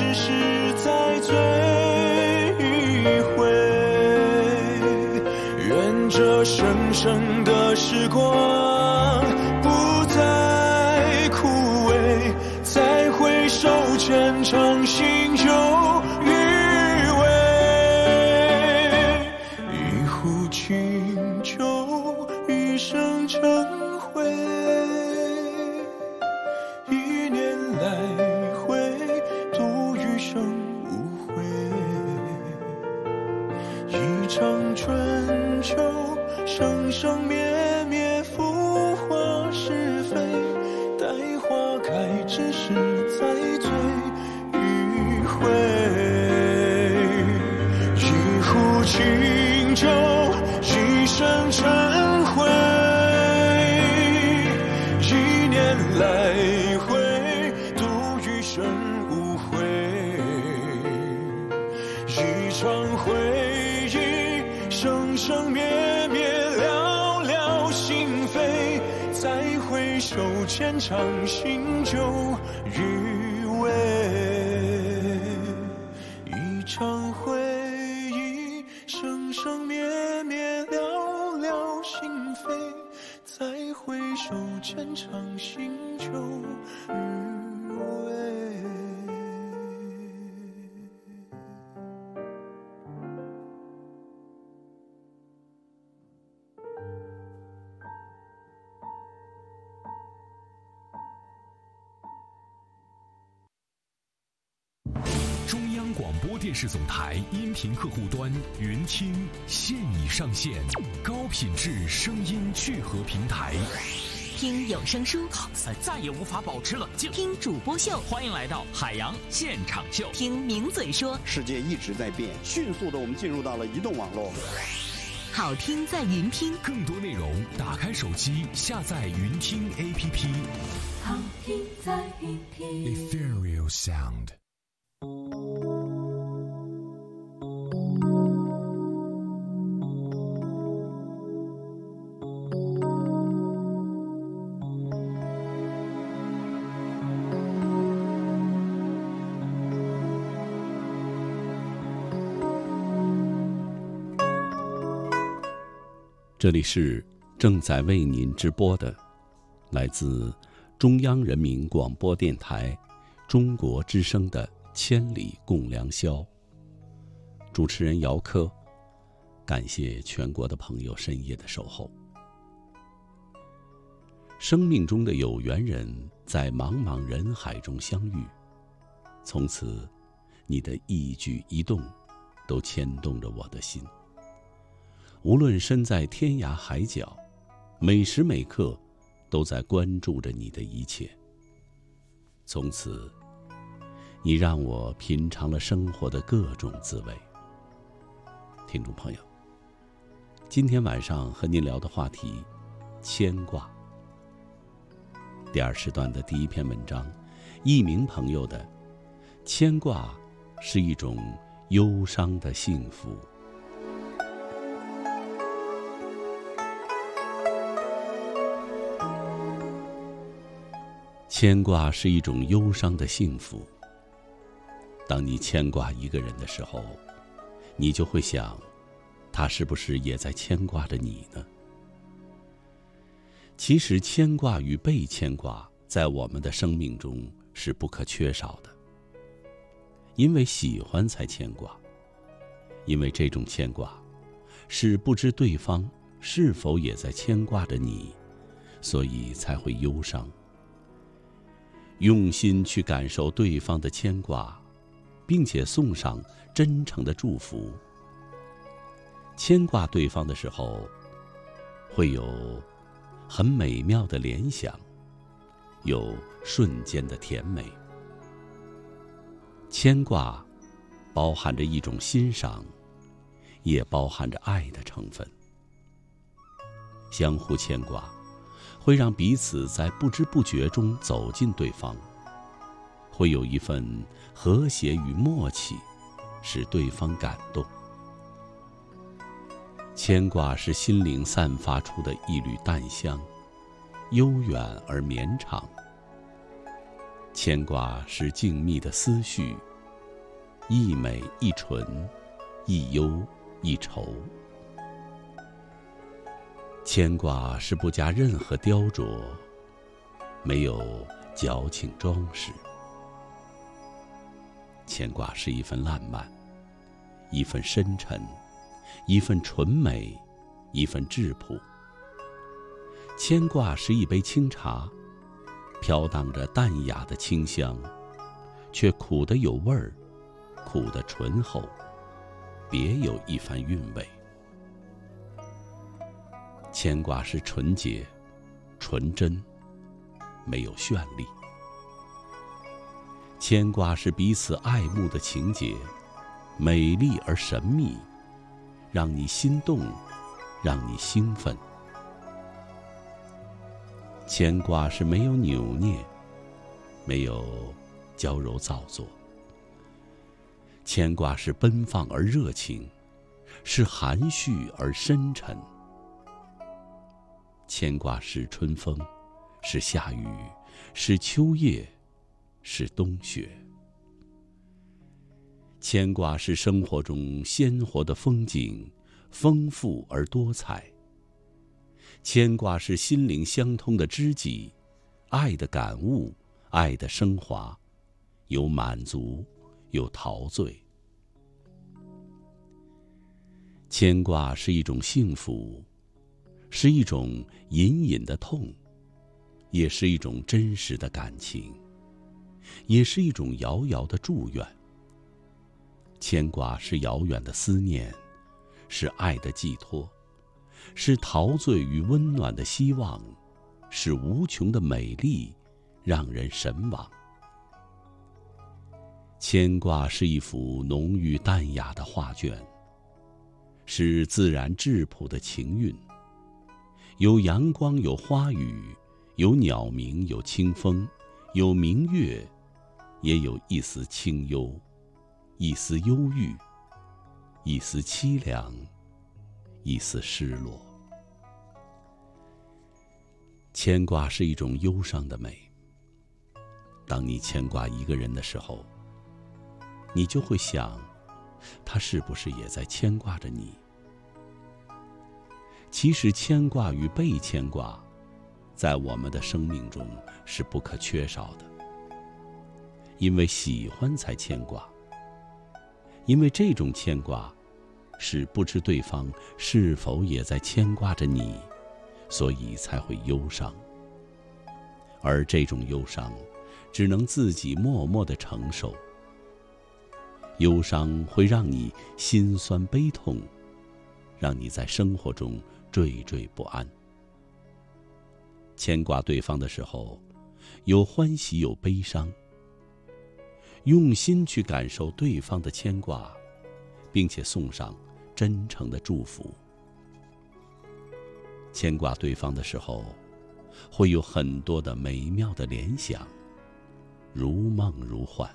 只是再醉一回。愿这生生的时光不再枯萎，再回首前程电视总台音频客户端云听现已上线，高品质声音聚合平台。听有声书，再也无法保持冷静。听主播秀，欢迎来到海洋现场秀。听名嘴说，世界一直在变，迅速的我们进入到了移动网络。好听在云听，更多内容打开手机下载云听 APP。好听在云听。Ethereal Sound。这里是正在为您直播的，来自中央人民广播电台中国之声的《千里共良宵》。主持人姚科，感谢全国的朋友深夜的守候。生命中的有缘人在茫茫人海中相遇，从此，你的一举一动，都牵动着我的心。无论身在天涯海角，每时每刻，都在关注着你的一切。从此，你让我品尝了生活的各种滋味。听众朋友，今天晚上和您聊的话题，牵挂。第二时段的第一篇文章，一名朋友的牵挂是一种忧伤的幸福。牵挂是一种忧伤的幸福。当你牵挂一个人的时候，你就会想，他是不是也在牵挂着你呢？其实，牵挂与被牵挂在我们的生命中是不可缺少的。因为喜欢才牵挂，因为这种牵挂是不知对方是否也在牵挂着你，所以才会忧伤。用心去感受对方的牵挂，并且送上真诚的祝福。牵挂对方的时候，会有。很美妙的联想，有瞬间的甜美。牵挂，包含着一种欣赏，也包含着爱的成分。相互牵挂，会让彼此在不知不觉中走进对方，会有一份和谐与默契，使对方感动。牵挂是心灵散发出的一缕淡香，悠远而绵长。牵挂是静谧的思绪，一美一纯，一忧一愁。牵挂是不加任何雕琢，没有矫情装饰。牵挂是一份烂漫，一份深沉。一份纯美，一份质朴。牵挂是一杯清茶，飘荡着淡雅的清香，却苦得有味儿，苦得醇厚，别有一番韵味。牵挂是纯洁、纯真，没有绚丽。牵挂是彼此爱慕的情节，美丽而神秘。让你心动，让你兴奋。牵挂是没有扭捏，没有娇柔造作。牵挂是奔放而热情，是含蓄而深沉。牵挂是春风，是夏雨，是秋叶，是冬雪。牵挂是生活中鲜活的风景，丰富而多彩。牵挂是心灵相通的知己，爱的感悟，爱的升华，有满足，有陶醉。牵挂是一种幸福，是一种隐隐的痛，也是一种真实的感情，也是一种遥遥的祝愿。牵挂是遥远的思念，是爱的寄托，是陶醉与温暖的希望，是无穷的美丽，让人神往。牵挂是一幅浓郁淡雅的画卷，是自然质朴的情韵。有阳光，有花雨，有鸟鸣，有清风，有明月，也有一丝清幽。一丝忧郁，一丝凄凉，一丝失落。牵挂是一种忧伤的美。当你牵挂一个人的时候，你就会想，他是不是也在牵挂着你？其实，牵挂与被牵挂，在我们的生命中是不可缺少的。因为喜欢才牵挂。因为这种牵挂，是不知对方是否也在牵挂着你，所以才会忧伤。而这种忧伤，只能自己默默的承受。忧伤会让你心酸悲痛，让你在生活中惴惴不安。牵挂对方的时候，有欢喜有悲伤。用心去感受对方的牵挂，并且送上真诚的祝福。牵挂对方的时候，会有很多的美妙的联想，如梦如幻，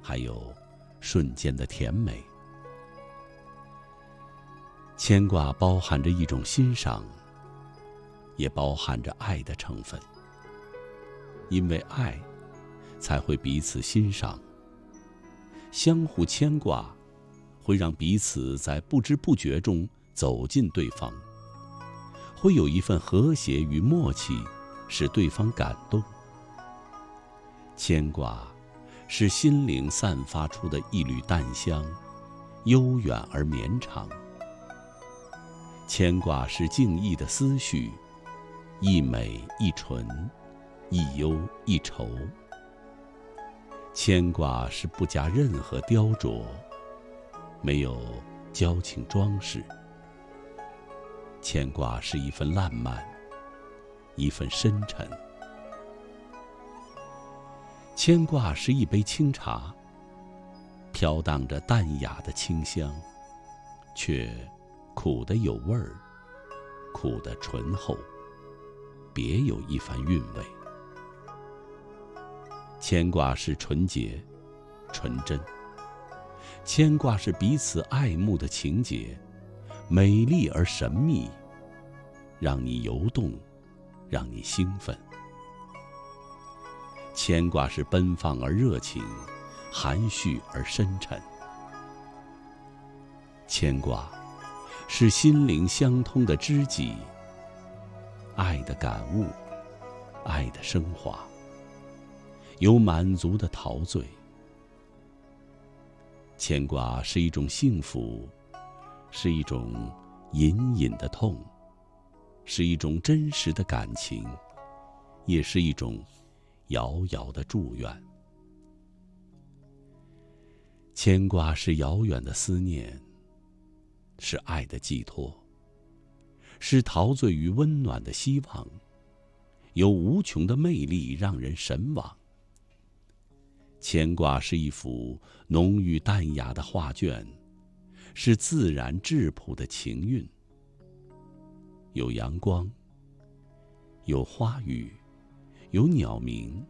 还有瞬间的甜美。牵挂包含着一种欣赏，也包含着爱的成分，因为爱。才会彼此欣赏，相互牵挂，会让彼此在不知不觉中走进对方，会有一份和谐与默契，使对方感动。牵挂，是心灵散发出的一缕淡香，悠远而绵长。牵挂是静逸的思绪，一美一纯，一忧一愁。牵挂是不加任何雕琢，没有矫情装饰。牵挂是一份烂漫，一份深沉。牵挂是一杯清茶，飘荡着淡雅的清香，却苦的有味儿，苦的醇厚，别有一番韵味。牵挂是纯洁、纯真。牵挂是彼此爱慕的情节，美丽而神秘，让你游动，让你兴奋。牵挂是奔放而热情，含蓄而深沉。牵挂是心灵相通的知己，爱的感悟，爱的升华。有满足的陶醉，牵挂是一种幸福，是一种隐隐的痛，是一种真实的感情，也是一种遥遥的祝愿。牵挂是遥远的思念，是爱的寄托，是陶醉于温暖的希望，有无穷的魅力，让人神往。牵挂是一幅浓郁淡雅的画卷，是自然质朴的情韵。有阳光，有花语，有鸟鸣，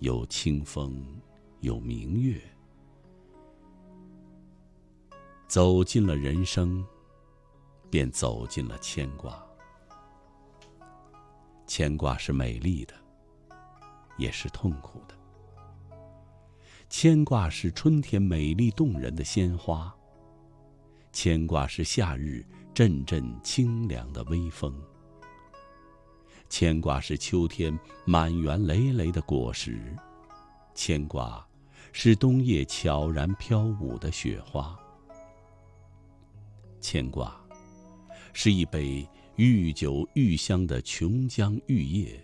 有清风，有明月。走进了人生，便走进了牵挂。牵挂是美丽的，也是痛苦的。牵挂是春天美丽动人的鲜花，牵挂是夏日阵阵清凉的微风，牵挂是秋天满园累累的果实，牵挂是冬夜悄然飘舞的雪花，牵挂是一杯愈久愈香的琼浆玉液，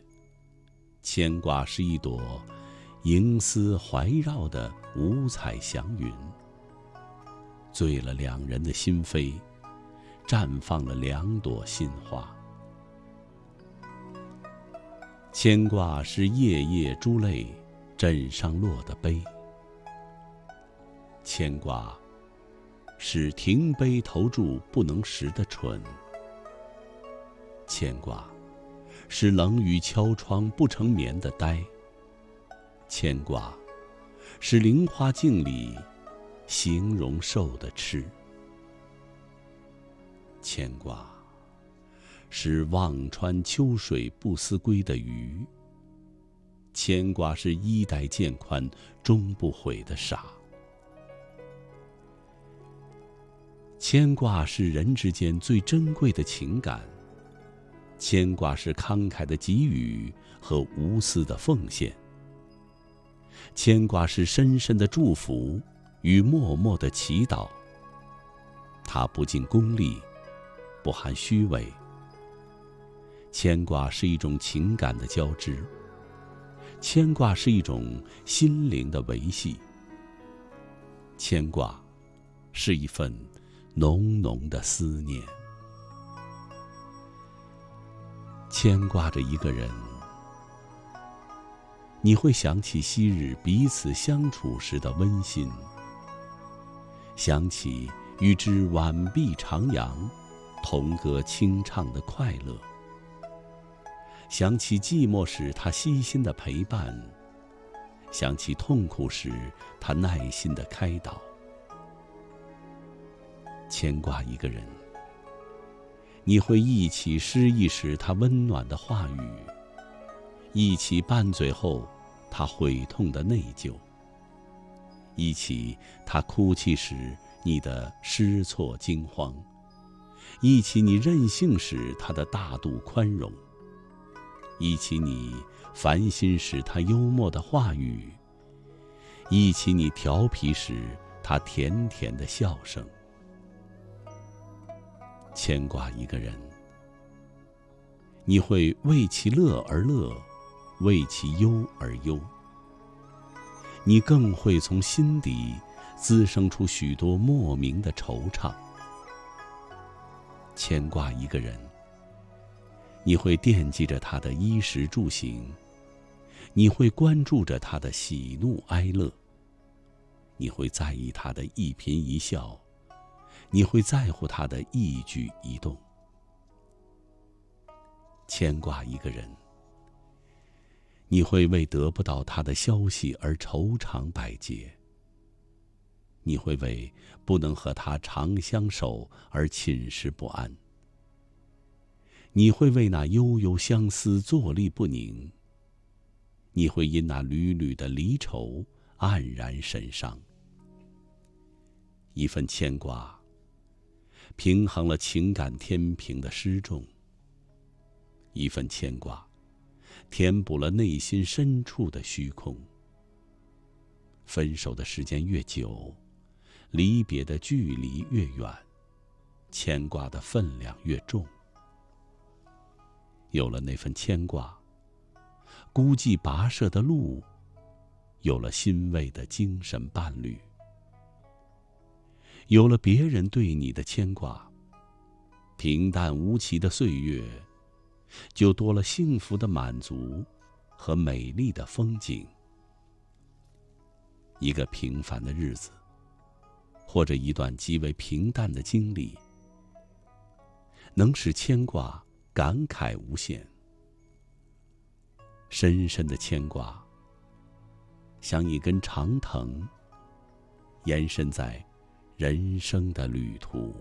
牵挂是一朵。萦丝环绕的五彩祥云，醉了两人的心扉，绽放了两朵心花。牵挂是夜夜珠泪枕上落的悲，牵挂是停杯投箸不能食的蠢，牵挂是冷雨敲窗不成眠的呆。牵挂，是菱花镜里形容瘦的痴；牵挂，是望穿秋水不思归的鱼；牵挂，是衣带渐宽终不悔的傻；牵挂，是人之间最珍贵的情感；牵挂，是慷慨的给予和无私的奉献。牵挂是深深的祝福与默默的祈祷。它不尽功利，不含虚伪。牵挂是一种情感的交织，牵挂是一种心灵的维系。牵挂，是一份浓浓的思念。牵挂着一个人，你会想起昔日彼此相处时的温馨，想起与之挽臂徜徉、同歌清唱的快乐，想起寂寞时他悉心的陪伴，想起痛苦时他耐心的开导。牵挂一个人。你会忆起失意时他温暖的话语，忆起拌嘴后他悔痛的内疚，忆起他哭泣时你的失措惊慌，忆起你任性时他的大度宽容，忆起你烦心时他幽默的话语，忆起你调皮时他甜甜的笑声。牵挂一个人，你会为其乐而乐，为其忧而忧。你更会从心底滋生出许多莫名的惆怅。牵挂一个人，你会惦记着他的衣食住行，你会关注着他的喜怒哀乐，你会在意他的一颦一笑。你会在乎他的一举一动，牵挂一个人；你会为得不到他的消息而愁肠百结；你会为不能和他长相守而寝食不安；你会为那悠悠相思坐立不宁；你会因那缕缕的离愁黯然神伤。一份牵挂。平衡了情感天平的失重，一份牵挂，填补了内心深处的虚空。分手的时间越久，离别的距离越远，牵挂的分量越重。有了那份牵挂，孤寂跋涉的路，有了欣慰的精神伴侣。有了别人对你的牵挂，平淡无奇的岁月，就多了幸福的满足和美丽的风景。一个平凡的日子，或者一段极为平淡的经历，能使牵挂感慨无限。深深的牵挂，像一根长藤，延伸在。人生的旅途。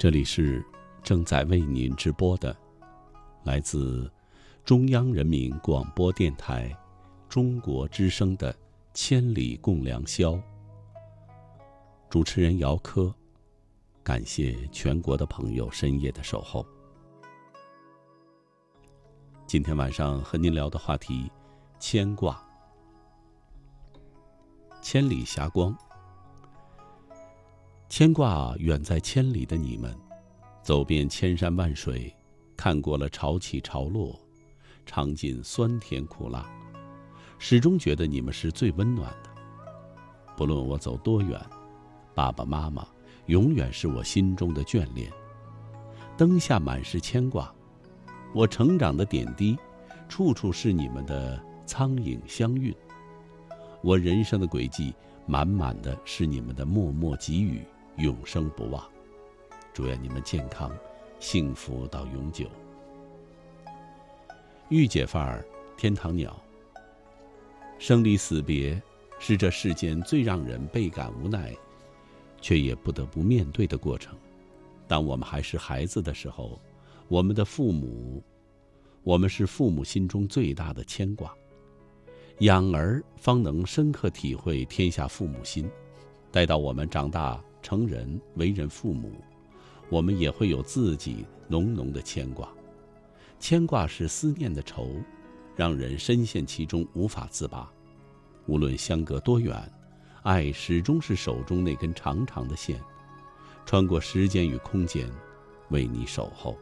这里是正在为您直播的，来自中央人民广播电台中国之声的《千里共良宵》。主持人姚科，感谢全国的朋友深夜的守候。今天晚上和您聊的话题，牵挂。千里霞光。牵挂远在千里的你们，走遍千山万水，看过了潮起潮落，尝尽酸甜苦辣，始终觉得你们是最温暖的。不论我走多远，爸爸妈妈永远是我心中的眷恋。灯下满是牵挂，我成长的点滴，处处是你们的苍影相映。我人生的轨迹，满满的是你们的默默给予。永生不忘，祝愿你们健康、幸福到永久。御姐范儿，天堂鸟。生离死别是这世间最让人倍感无奈，却也不得不面对的过程。当我们还是孩子的时候，我们的父母，我们是父母心中最大的牵挂。养儿方能深刻体会天下父母心，待到我们长大。成人为人父母，我们也会有自己浓浓的牵挂。牵挂是思念的愁，让人深陷其中无法自拔。无论相隔多远，爱始终是手中那根长长的线，穿过时间与空间，为你守候。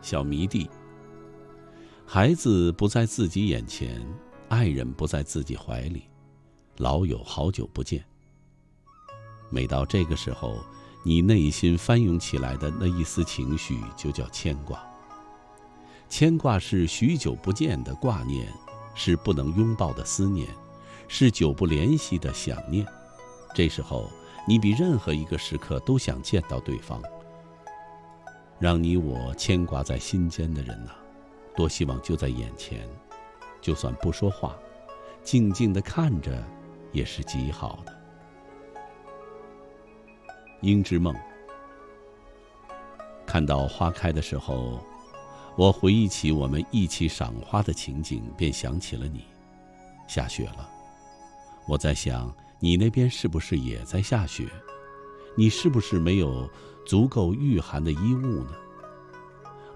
小迷弟，孩子不在自己眼前，爱人不在自己怀里。老友好久不见。每到这个时候，你内心翻涌起来的那一丝情绪，就叫牵挂。牵挂是许久不见的挂念，是不能拥抱的思念，是久不联系的想念。这时候，你比任何一个时刻都想见到对方。让你我牵挂在心间的人呐，多希望就在眼前，就算不说话，静静的看着。也是极好的。樱之梦，看到花开的时候，我回忆起我们一起赏花的情景，便想起了你。下雪了，我在想，你那边是不是也在下雪？你是不是没有足够御寒的衣物呢？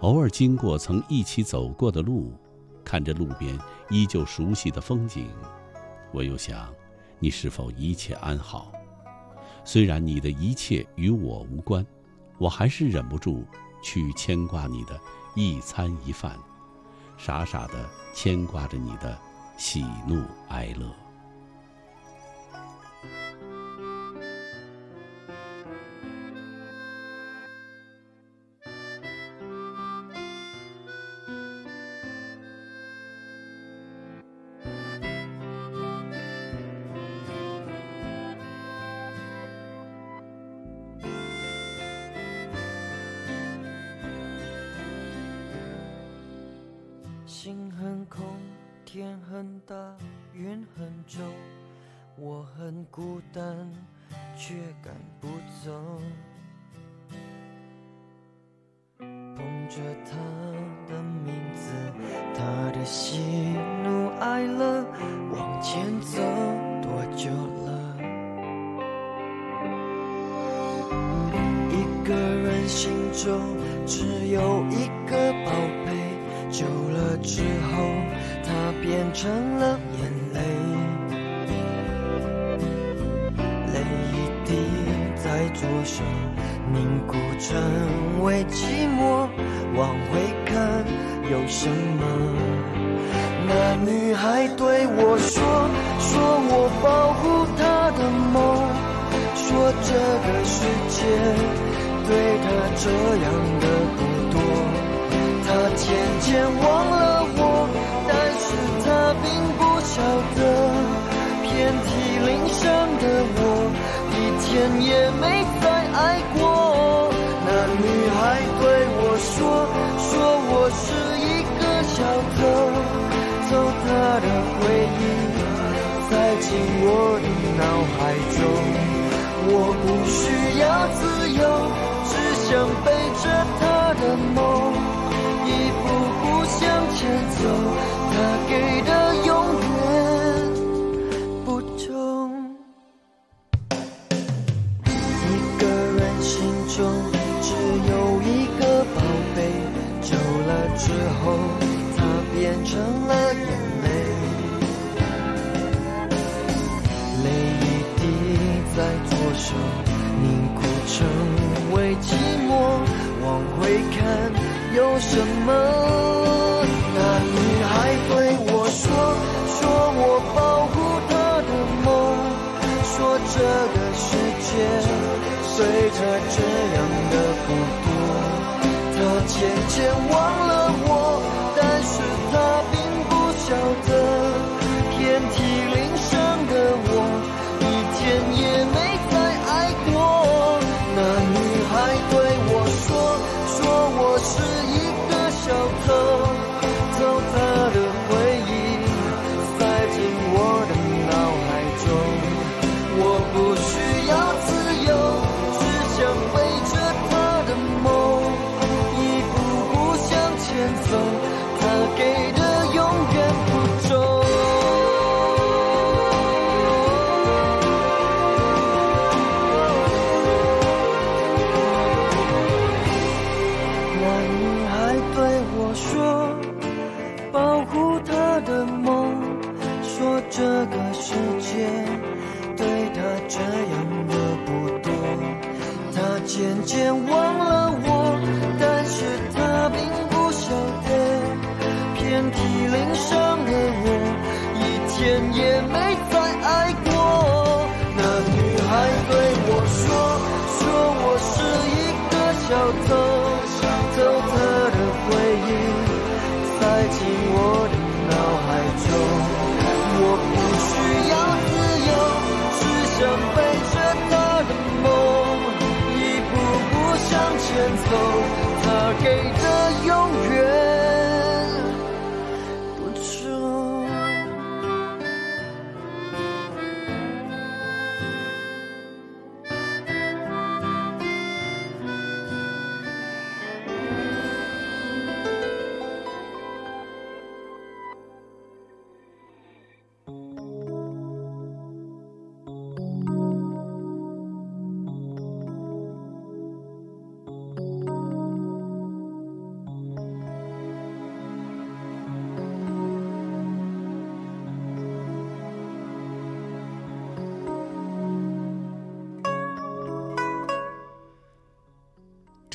偶尔经过曾一起走过的路，看着路边依旧熟悉的风景，我又想。你是否一切安好？虽然你的一切与我无关，我还是忍不住去牵挂你的一餐一饭，傻傻的牵挂着你的喜怒哀乐。却赶不走。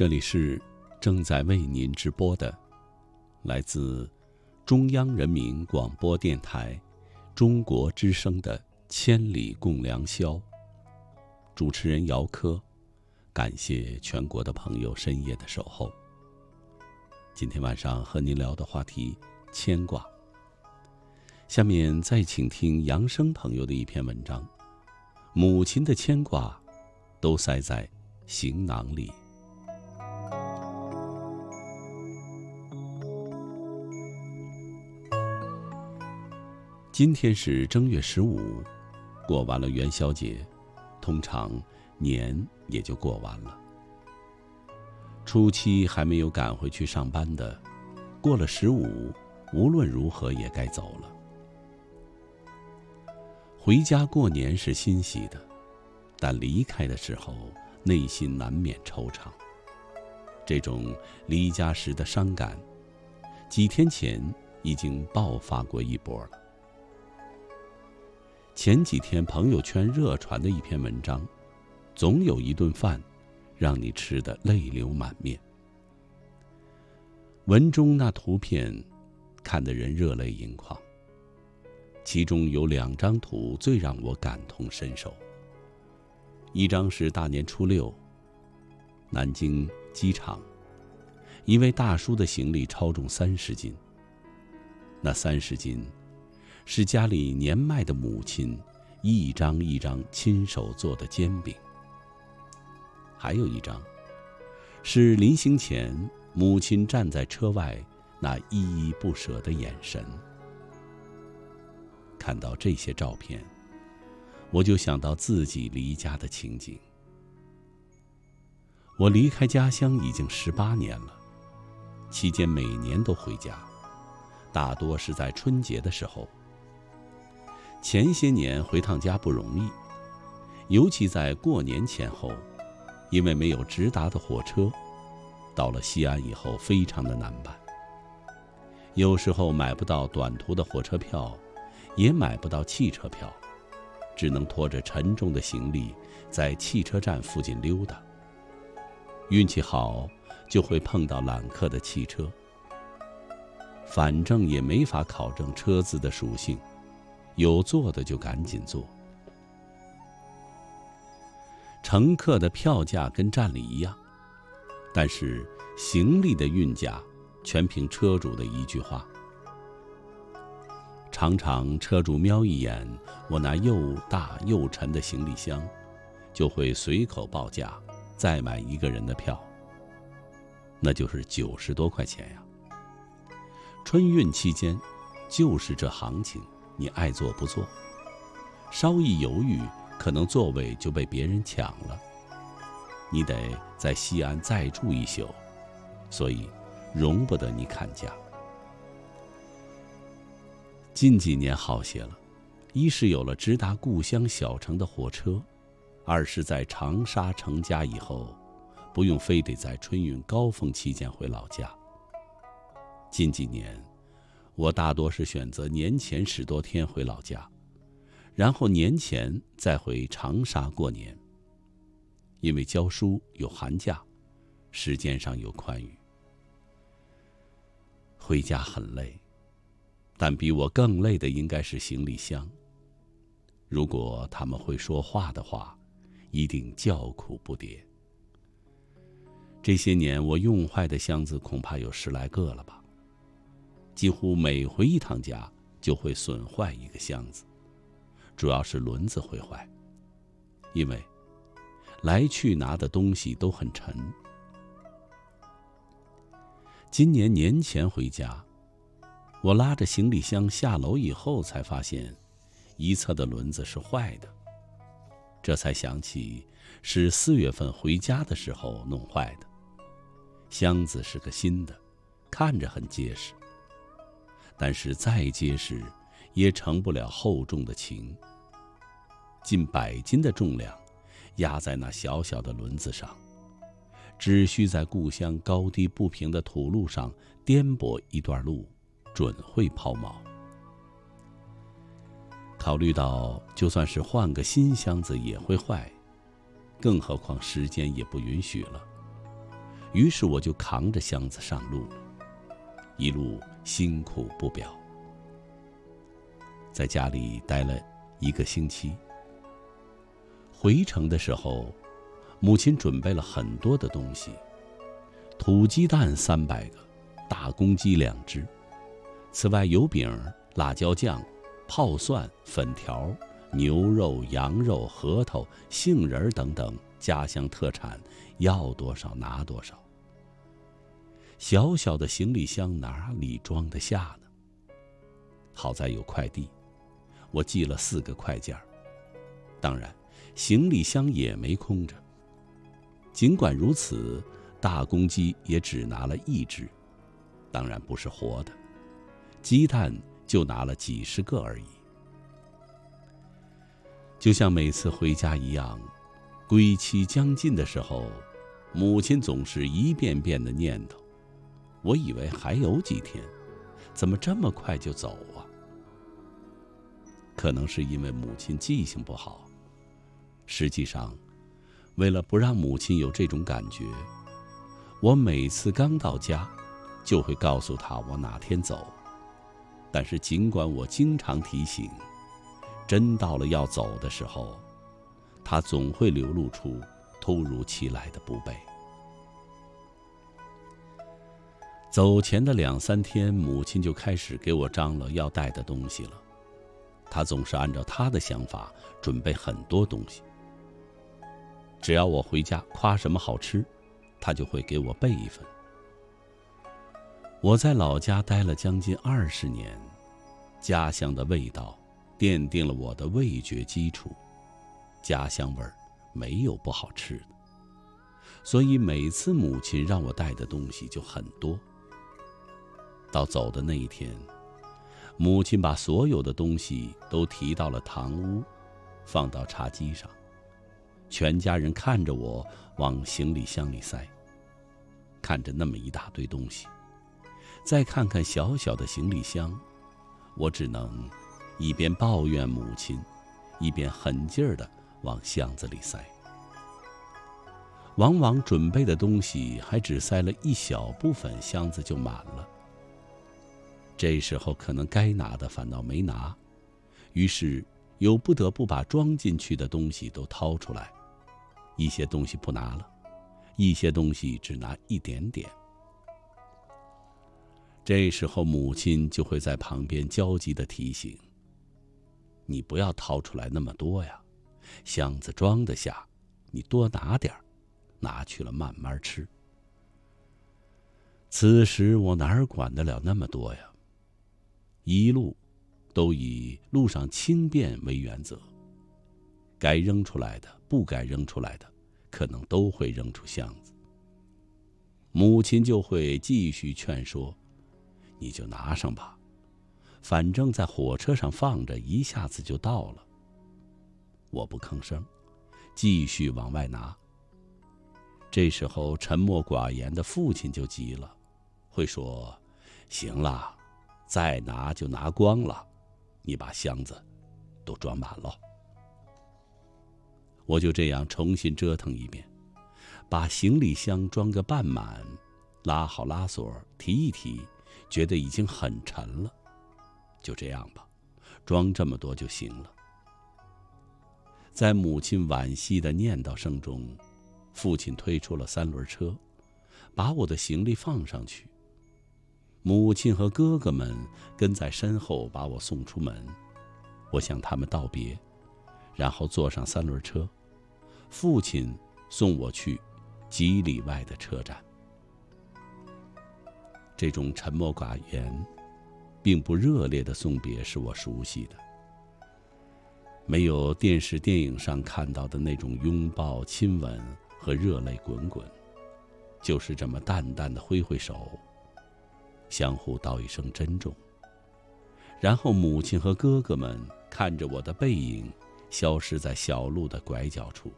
这里是正在为您直播的，来自中央人民广播电台中国之声的《千里共良宵》。主持人姚科，感谢全国的朋友深夜的守候。今天晚上和您聊的话题牵挂。下面再请听杨生朋友的一篇文章：母亲的牵挂，都塞在行囊里。今天是正月十五，过完了元宵节，通常年也就过完了。初七还没有赶回去上班的，过了十五，无论如何也该走了。回家过年是欣喜的，但离开的时候，内心难免惆怅。这种离家时的伤感，几天前已经爆发过一波了。前几天朋友圈热传的一篇文章，总有一顿饭，让你吃得泪流满面。文中那图片，看得人热泪盈眶。其中有两张图最让我感同身受。一张是大年初六，南京机场，一位大叔的行李超重三十斤。那三十斤。是家里年迈的母亲一张一张亲手做的煎饼。还有一张，是临行前母亲站在车外那依依不舍的眼神。看到这些照片，我就想到自己离家的情景。我离开家乡已经十八年了，期间每年都回家，大多是在春节的时候。前些年回趟家不容易，尤其在过年前后，因为没有直达的火车，到了西安以后非常的难办。有时候买不到短途的火车票，也买不到汽车票，只能拖着沉重的行李在汽车站附近溜达。运气好，就会碰到揽客的汽车。反正也没法考证车子的属性，有坐的就赶紧坐。乘客的票价跟站里一样，但是行李的运价全凭车主的一句话。常常车主瞄一眼我那又大又沉的行李箱，就会随口报价。再买一个人的票，那就是九十多块钱呀。春运期间，就是这行情，你爱坐不坐，稍一犹豫，可能座位就被别人抢了。你得在西安再住一宿，所以容不得你砍价。近几年好些了，一是有了直达故乡小城的火车。二是，在长沙成家以后，不用非得在春运高峰期间回老家。近几年，我大多是选择年前十多天回老家，然后年前再回长沙过年。因为教书有寒假，时间上有宽裕。回家很累，但比我更累的应该是行李箱。如果他们会说话的话。一定叫苦不迭。这些年，我用坏的箱子恐怕有十来个了吧。几乎每回一趟家，就会损坏一个箱子，主要是轮子会坏。因为来去拿的东西都很沉。今年年前回家，我拉着行李箱下楼以后，才发现一侧的轮子是坏的。这才想起，是四月份回家的时候弄坏的。箱子是个新的，看着很结实，但是再结实，也成不了厚重的情。近百斤的重量，压在那小小的轮子上，只需在故乡高低不平的土路上颠簸一段路，准会抛锚。考虑到，就算是换个新箱子也会坏，更何况时间也不允许了。于是我就扛着箱子上路了，一路辛苦不表。在家里待了一个星期。回城的时候，母亲准备了很多的东西：土鸡蛋三百个，大公鸡两只，此外油饼、辣椒酱。泡蒜、粉条、牛肉、羊肉、核桃、杏仁等等家乡特产，要多少拿多少。小小的行李箱哪里装得下呢？好在有快递，我寄了四个快件当然，行李箱也没空着。尽管如此，大公鸡也只拿了一只，当然不是活的。鸡蛋。就拿了几十个而已。就像每次回家一样，归期将近的时候，母亲总是一遍遍的念叨。我以为还有几天，怎么这么快就走啊？可能是因为母亲记性不好。实际上，为了不让母亲有这种感觉，我每次刚到家，就会告诉她我哪天走。但是，尽管我经常提醒，真到了要走的时候，她总会流露出突如其来的不备。走前的两三天，母亲就开始给我张罗要带的东西了。她总是按照她的想法准备很多东西。只要我回家夸什么好吃，她就会给我备一份。我在老家待了将近二十年，家乡的味道奠定了我的味觉基础。家乡味儿没有不好吃的，所以每次母亲让我带的东西就很多。到走的那一天，母亲把所有的东西都提到了堂屋，放到茶几上。全家人看着我往行李箱里塞，看着那么一大堆东西，再看看小小的行李箱，我只能一边抱怨母亲，一边狠劲儿的往箱子里塞。往往准备的东西还只塞了一小部分，箱子就满了。这时候可能该拿的反倒没拿，于是又不得不把装进去的东西都掏出来，一些东西不拿了，一些东西只拿一点点。这时候母亲就会在旁边焦急的提醒：“你不要掏出来那么多呀，箱子装得下，你多拿点儿，拿去了慢慢吃。”此时我哪管得了那么多呀？一路，都以路上轻便为原则。该扔出来的，不该扔出来的，可能都会扔出箱子。母亲就会继续劝说：“你就拿上吧，反正在火车上放着，一下子就到了。”我不吭声，继续往外拿。这时候沉默寡言的父亲就急了，会说：“行了。”再拿就拿光了，你把箱子都装满了。我就这样重新折腾一遍，把行李箱装个半满，拉好拉锁，提一提，觉得已经很沉了。就这样吧，装这么多就行了。在母亲惋惜的念叨声中，父亲推出了三轮车，把我的行李放上去。母亲和哥哥们跟在身后把我送出门，我向他们道别，然后坐上三轮车。父亲送我去几里外的车站。这种沉默寡言，并不热烈的送别是我熟悉的，没有电视电影上看到的那种拥抱、亲吻和热泪滚滚，就是这么淡淡的挥挥手。相互道一声珍重，然后母亲和哥哥们看着我的背影，消失在小路的拐角处，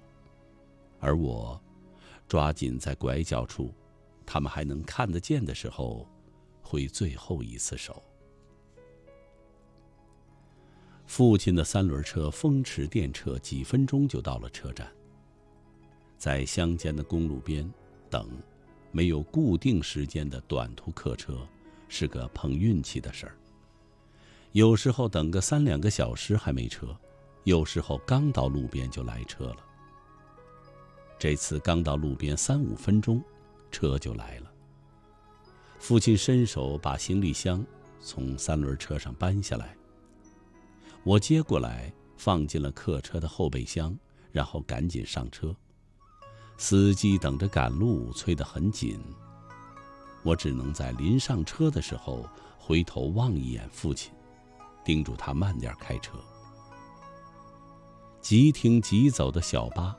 而我抓紧在拐角处，他们还能看得见的时候，挥最后一次手。父亲的三轮车风驰电掣，几分钟就到了车站。在乡间的公路边等，没有固定时间的短途客车。是个碰运气的事儿。有时候等个三两个小时还没车，有时候刚到路边就来车了。这次刚到路边三五分钟，车就来了。父亲伸手把行李箱从三轮车上搬下来，我接过来放进了客车的后备箱，然后赶紧上车。司机等着赶路，催得很紧。我只能在临上车的时候回头望一眼父亲，叮嘱他慢点开车。急停急走的小巴，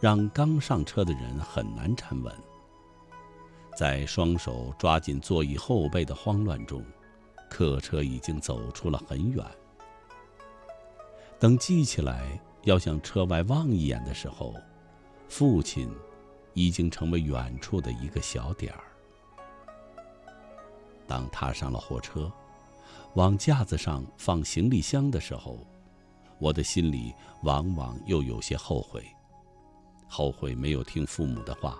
让刚上车的人很难站稳。在双手抓紧座椅后背的慌乱中，客车已经走出了很远。等记起来要向车外望一眼的时候，父亲已经成为远处的一个小点儿。当踏上了火车，往架子上放行李箱的时候，我的心里往往又有些后悔，后悔没有听父母的话，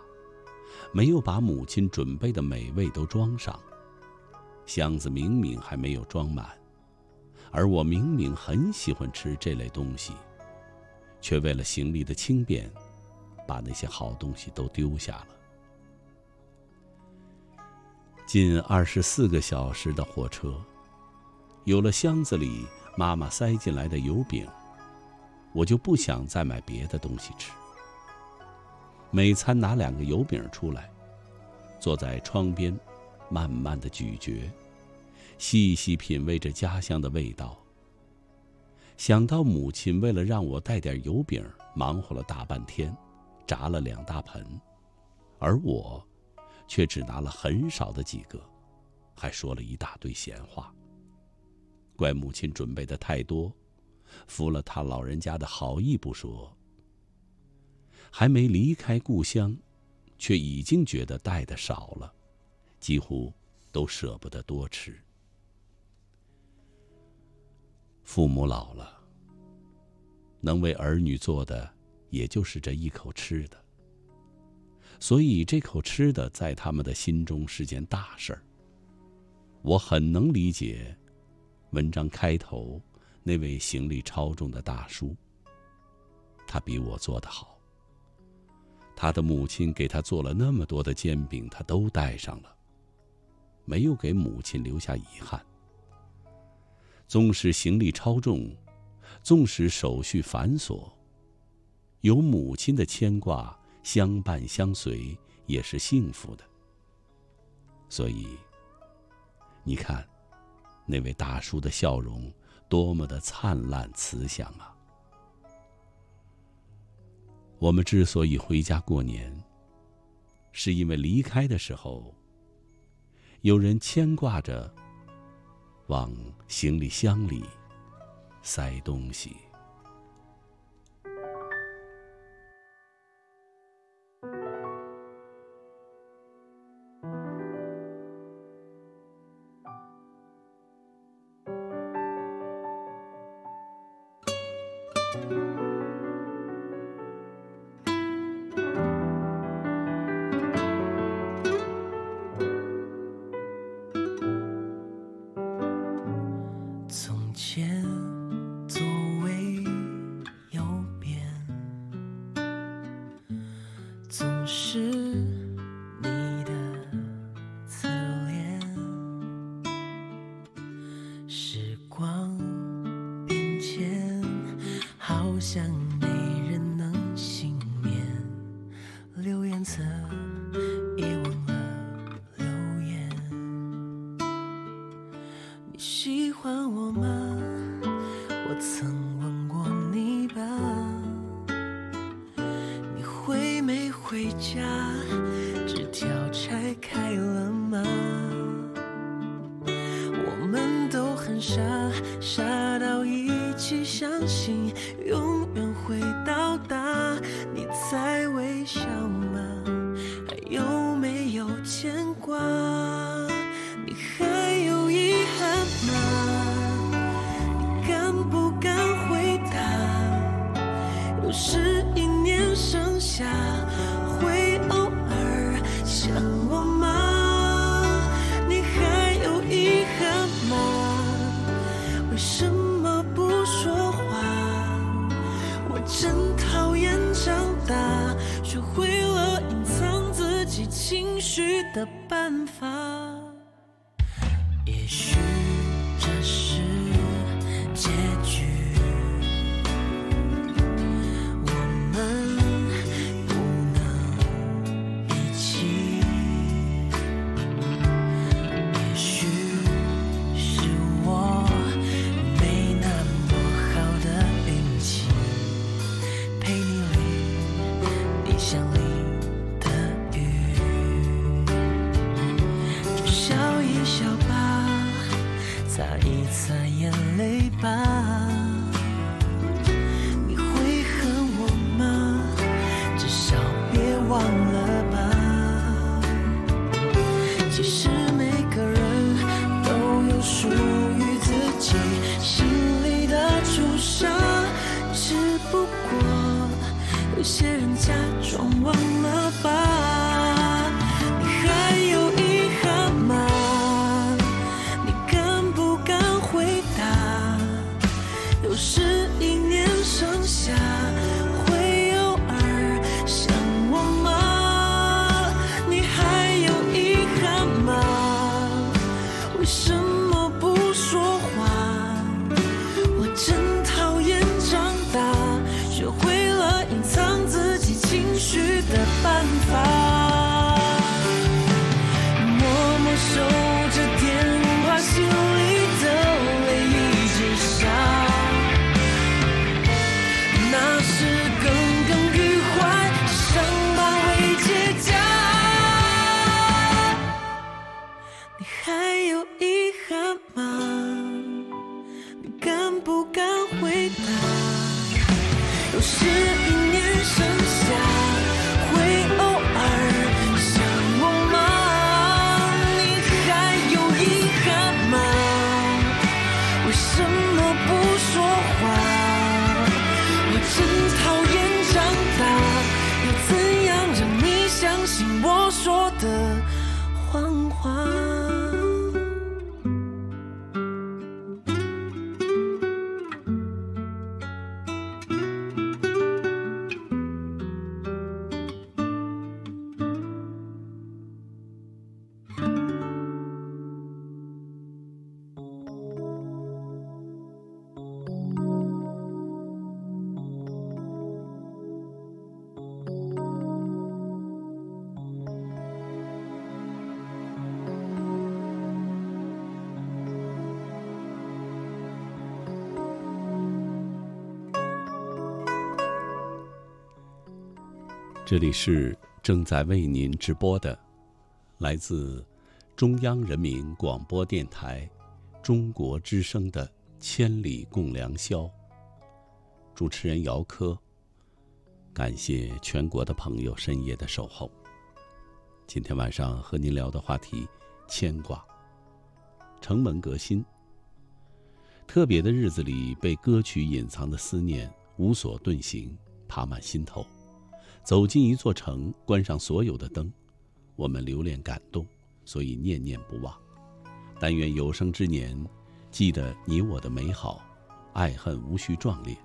没有把母亲准备的美味都装上。箱子明明还没有装满，而我明明很喜欢吃这类东西，却为了行李的轻便，把那些好东西都丢下了。近二十四个小时的火车，有了箱子里妈妈塞进来的油饼，我就不想再买别的东西吃。每餐拿两个油饼出来，坐在窗边，慢慢的咀嚼，细细品味着家乡的味道。想到母亲为了让我带点油饼，忙活了大半天，炸了两大盆，而我却只拿了很少的几个，还说了一大堆闲话。怪母亲准备的太多，服了他老人家的好意不说，还没离开故乡，却已经觉得带的少了，几乎都舍不得多吃。父母老了，能为儿女做的，也就是这一口吃的。所以这口吃的在他们的心中是件大事儿。我很能理解，文章开头那位行李超重的大叔。他比我做得好。他的母亲给他做了那么多的煎饼，他都带上了，没有给母亲留下遗憾。纵使行李超重，纵使手续繁琐，有母亲的牵挂相伴相随，也是幸福的。所以，你看，那位大叔的笑容多么的灿烂慈祥啊！我们之所以回家过年，是因为离开的时候，有人牵挂着，往行李箱里塞东西。其实这里是正在为您直播的，来自中央人民广播电台中国之声的《千里共良宵》。主持人姚科，感谢全国的朋友深夜的守候。今天晚上和您聊的话题：牵挂。城门革新。特别的日子里，被歌曲隐藏的思念无所遁形，爬满心头。走进一座城，关上所有的灯，我们留恋感动，所以念念不忘。但愿有生之年，记得你我的美好，爱恨无需壮烈，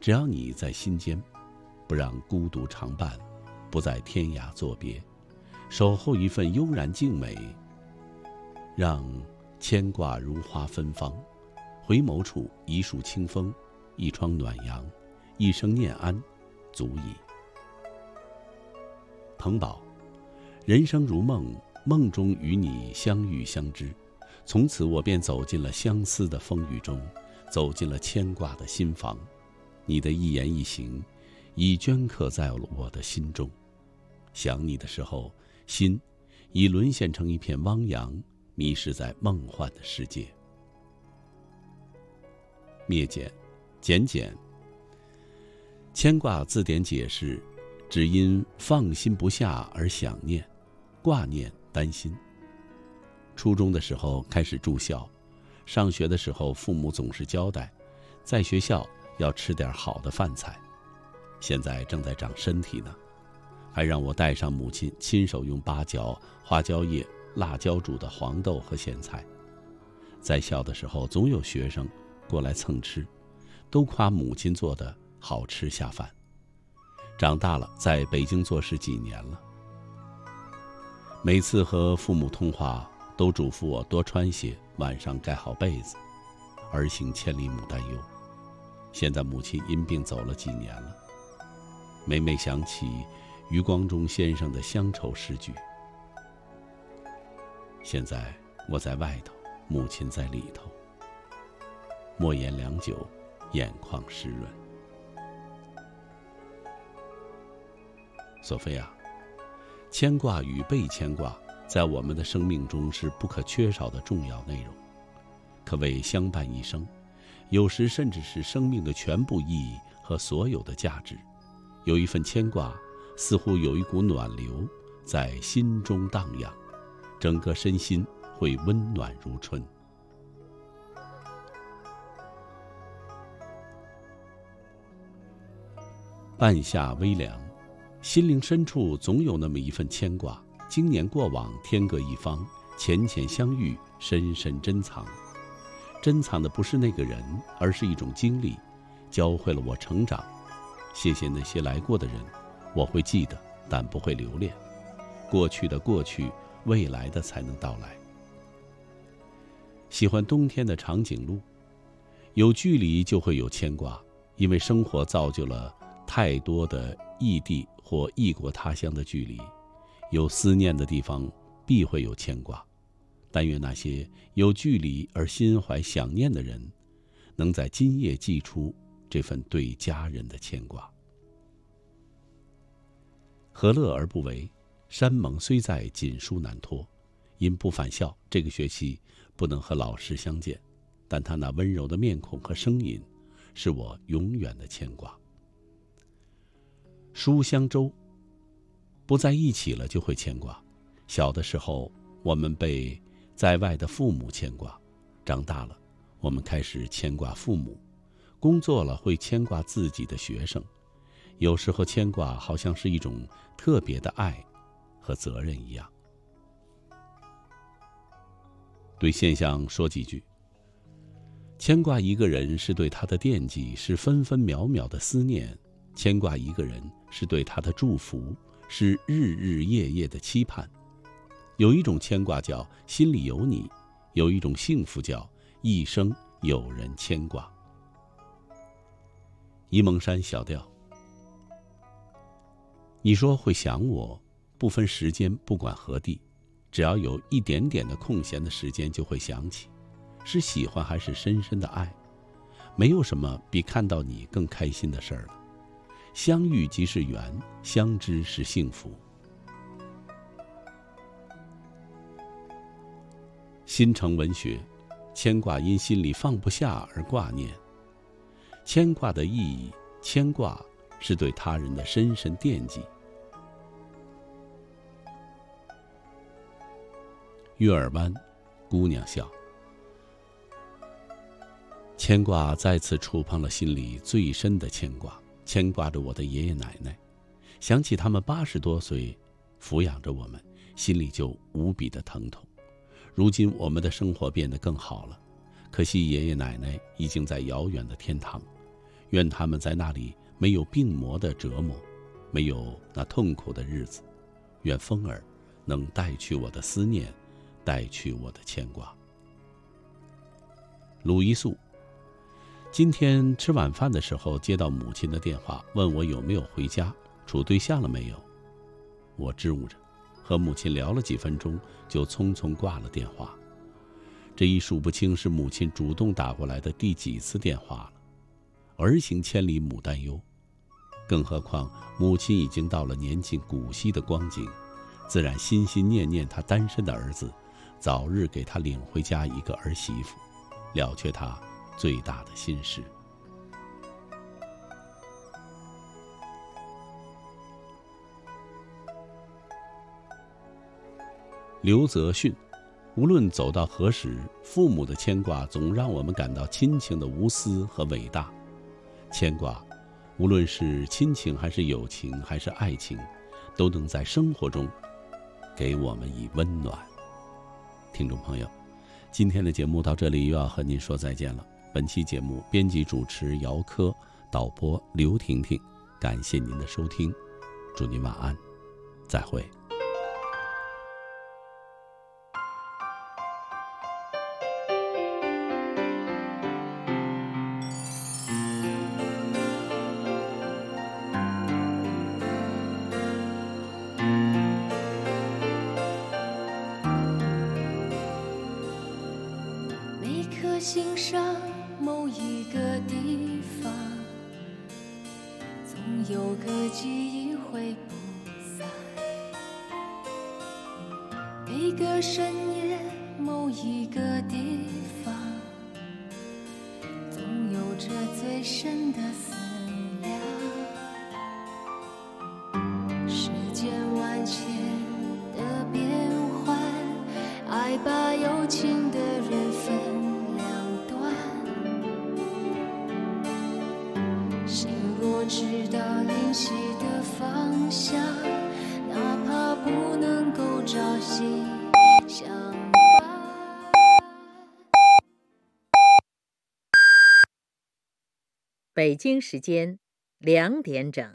只要你在心间，不让孤独常伴，不在天涯作别，守候一份悠然静美，让牵挂如花芬芳。回眸处一树清风，一窗暖阳，一声念安，足矣。城堡，人生如梦，梦中与你相遇相知，从此我便走进了相思的风雨中，走进了牵挂的心房。你的一言一行，已镌刻在了我的心中。想你的时候，心已沦陷成一片汪洋，迷失在梦幻的世界。灭简，简简。牵挂字典解释。只因放心不下而想念、挂念、担心。初中的时候开始住校，上学的时候父母总是交代，在学校要吃点好的饭菜。现在正在长身体呢，还让我带上母亲亲手用八角、花椒叶、辣椒煮的黄豆和咸菜。在校的时候，总有学生过来蹭吃，都夸母亲做的好吃下饭。长大了，在北京做事几年了。每次和父母通话，都嘱咐我多穿些，晚上盖好被子。儿行千里母担忧。现在母亲因病走了几年了，每每想起余光中先生的乡愁诗句。现在我在外头，母亲在里头。莫言良久，眼眶湿润。索菲亚，牵挂与被牵挂，在我们的生命中是不可缺少的重要内容，可谓相伴一生，有时甚至是生命的全部意义和所有的价值。有一份牵挂，似乎有一股暖流在心中荡漾，整个身心会温暖如春。半夏微凉。心灵深处总有那么一份牵挂，经年过往，天各一方，浅浅相遇，深深珍藏。珍藏的不是那个人，而是一种经历，教会了我成长。谢谢那些来过的人，我会记得，但不会留恋。过去的过去，未来的才能到来。喜欢冬天的长颈鹿，有距离就会有牵挂，因为生活造就了太多的异地。或异国他乡的距离，有思念的地方，必会有牵挂。但愿那些有距离而心怀想念的人，能在今夜寄出这份对家人的牵挂。何乐而不为？山盟虽在，锦书难托。因不返校，这个学期不能和老师相见，但他那温柔的面孔和声音，是我永远的牵挂。书香周。不在一起了就会牵挂。小的时候，我们被在外的父母牵挂；长大了，我们开始牵挂父母；工作了会牵挂自己的学生。有时候牵挂好像是一种特别的爱和责任一样。对现象说几句：牵挂一个人是对他的惦记，是分分秒秒的思念；牵挂一个人是对他的祝福。是日日夜夜的期盼，有一种牵挂叫心里有你，有一种幸福叫一生有人牵挂。沂蒙山小调，你说会想我，不分时间，不管何地，只要有一点点的空闲的时间，就会想起，是喜欢还是深深的爱，没有什么比看到你更开心的事儿了。相遇即是缘，相知是幸福。新城文学，牵挂因心里放不下而挂念。牵挂的意义，牵挂是对他人的深深惦记。月儿弯，姑娘笑。牵挂再次触碰了心里最深的牵挂。牵挂着我的爷爷奶奶，想起他们八十多岁，抚养着我们，心里就无比的疼痛。如今我们的生活变得更好了，可惜爷爷奶奶已经在遥远的天堂，愿他们在那里没有病魔的折磨，没有那痛苦的日子。愿风儿能带去我的思念，带去我的牵挂。鲁一素。今天吃晚饭的时候，接到母亲的电话，问我有没有回家，处对象了没有。我支吾着，和母亲聊了几分钟，就匆匆挂了电话。这一数不清是母亲主动打过来的第几次电话了。儿行千里母担忧，更何况母亲已经到了年近古稀的光景，自然心心念念他单身的儿子，早日给他领回家一个儿媳妇，了却他。最大的心事。刘泽训，无论走到何时，父母的牵挂总让我们感到亲情的无私和伟大。牵挂，无论是亲情还是友情还是爱情，都能在生活中给我们以温暖。听众朋友，今天的节目到这里又要和您说再见了。本期节目编辑主持姚科，导播刘婷婷，感谢您的收听，祝您晚安，再会。时间两点整。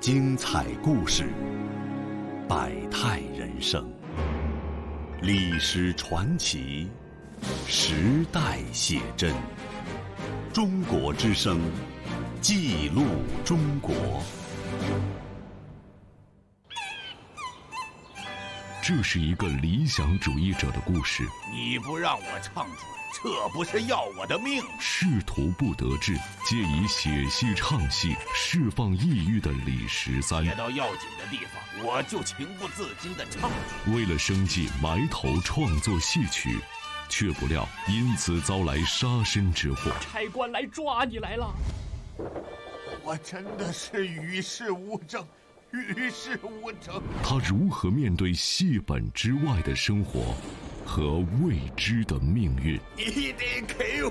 精彩故事，百态人生，历史传奇，时代写真。中国之声，记录中国。这是一个理想主义者的故事。你不让我唱出来，这不是要我的命？仕途不得志，借以写戏唱戏释放抑郁的李十三。来到要紧的地方，我就情不自禁的唱。为了生计，埋头创作戏曲。却不料因此遭来杀身之祸。差官来抓你来了。我真的是与世无争，与世无争。他如何面对戏本之外的生活和未知的命运？你得给我。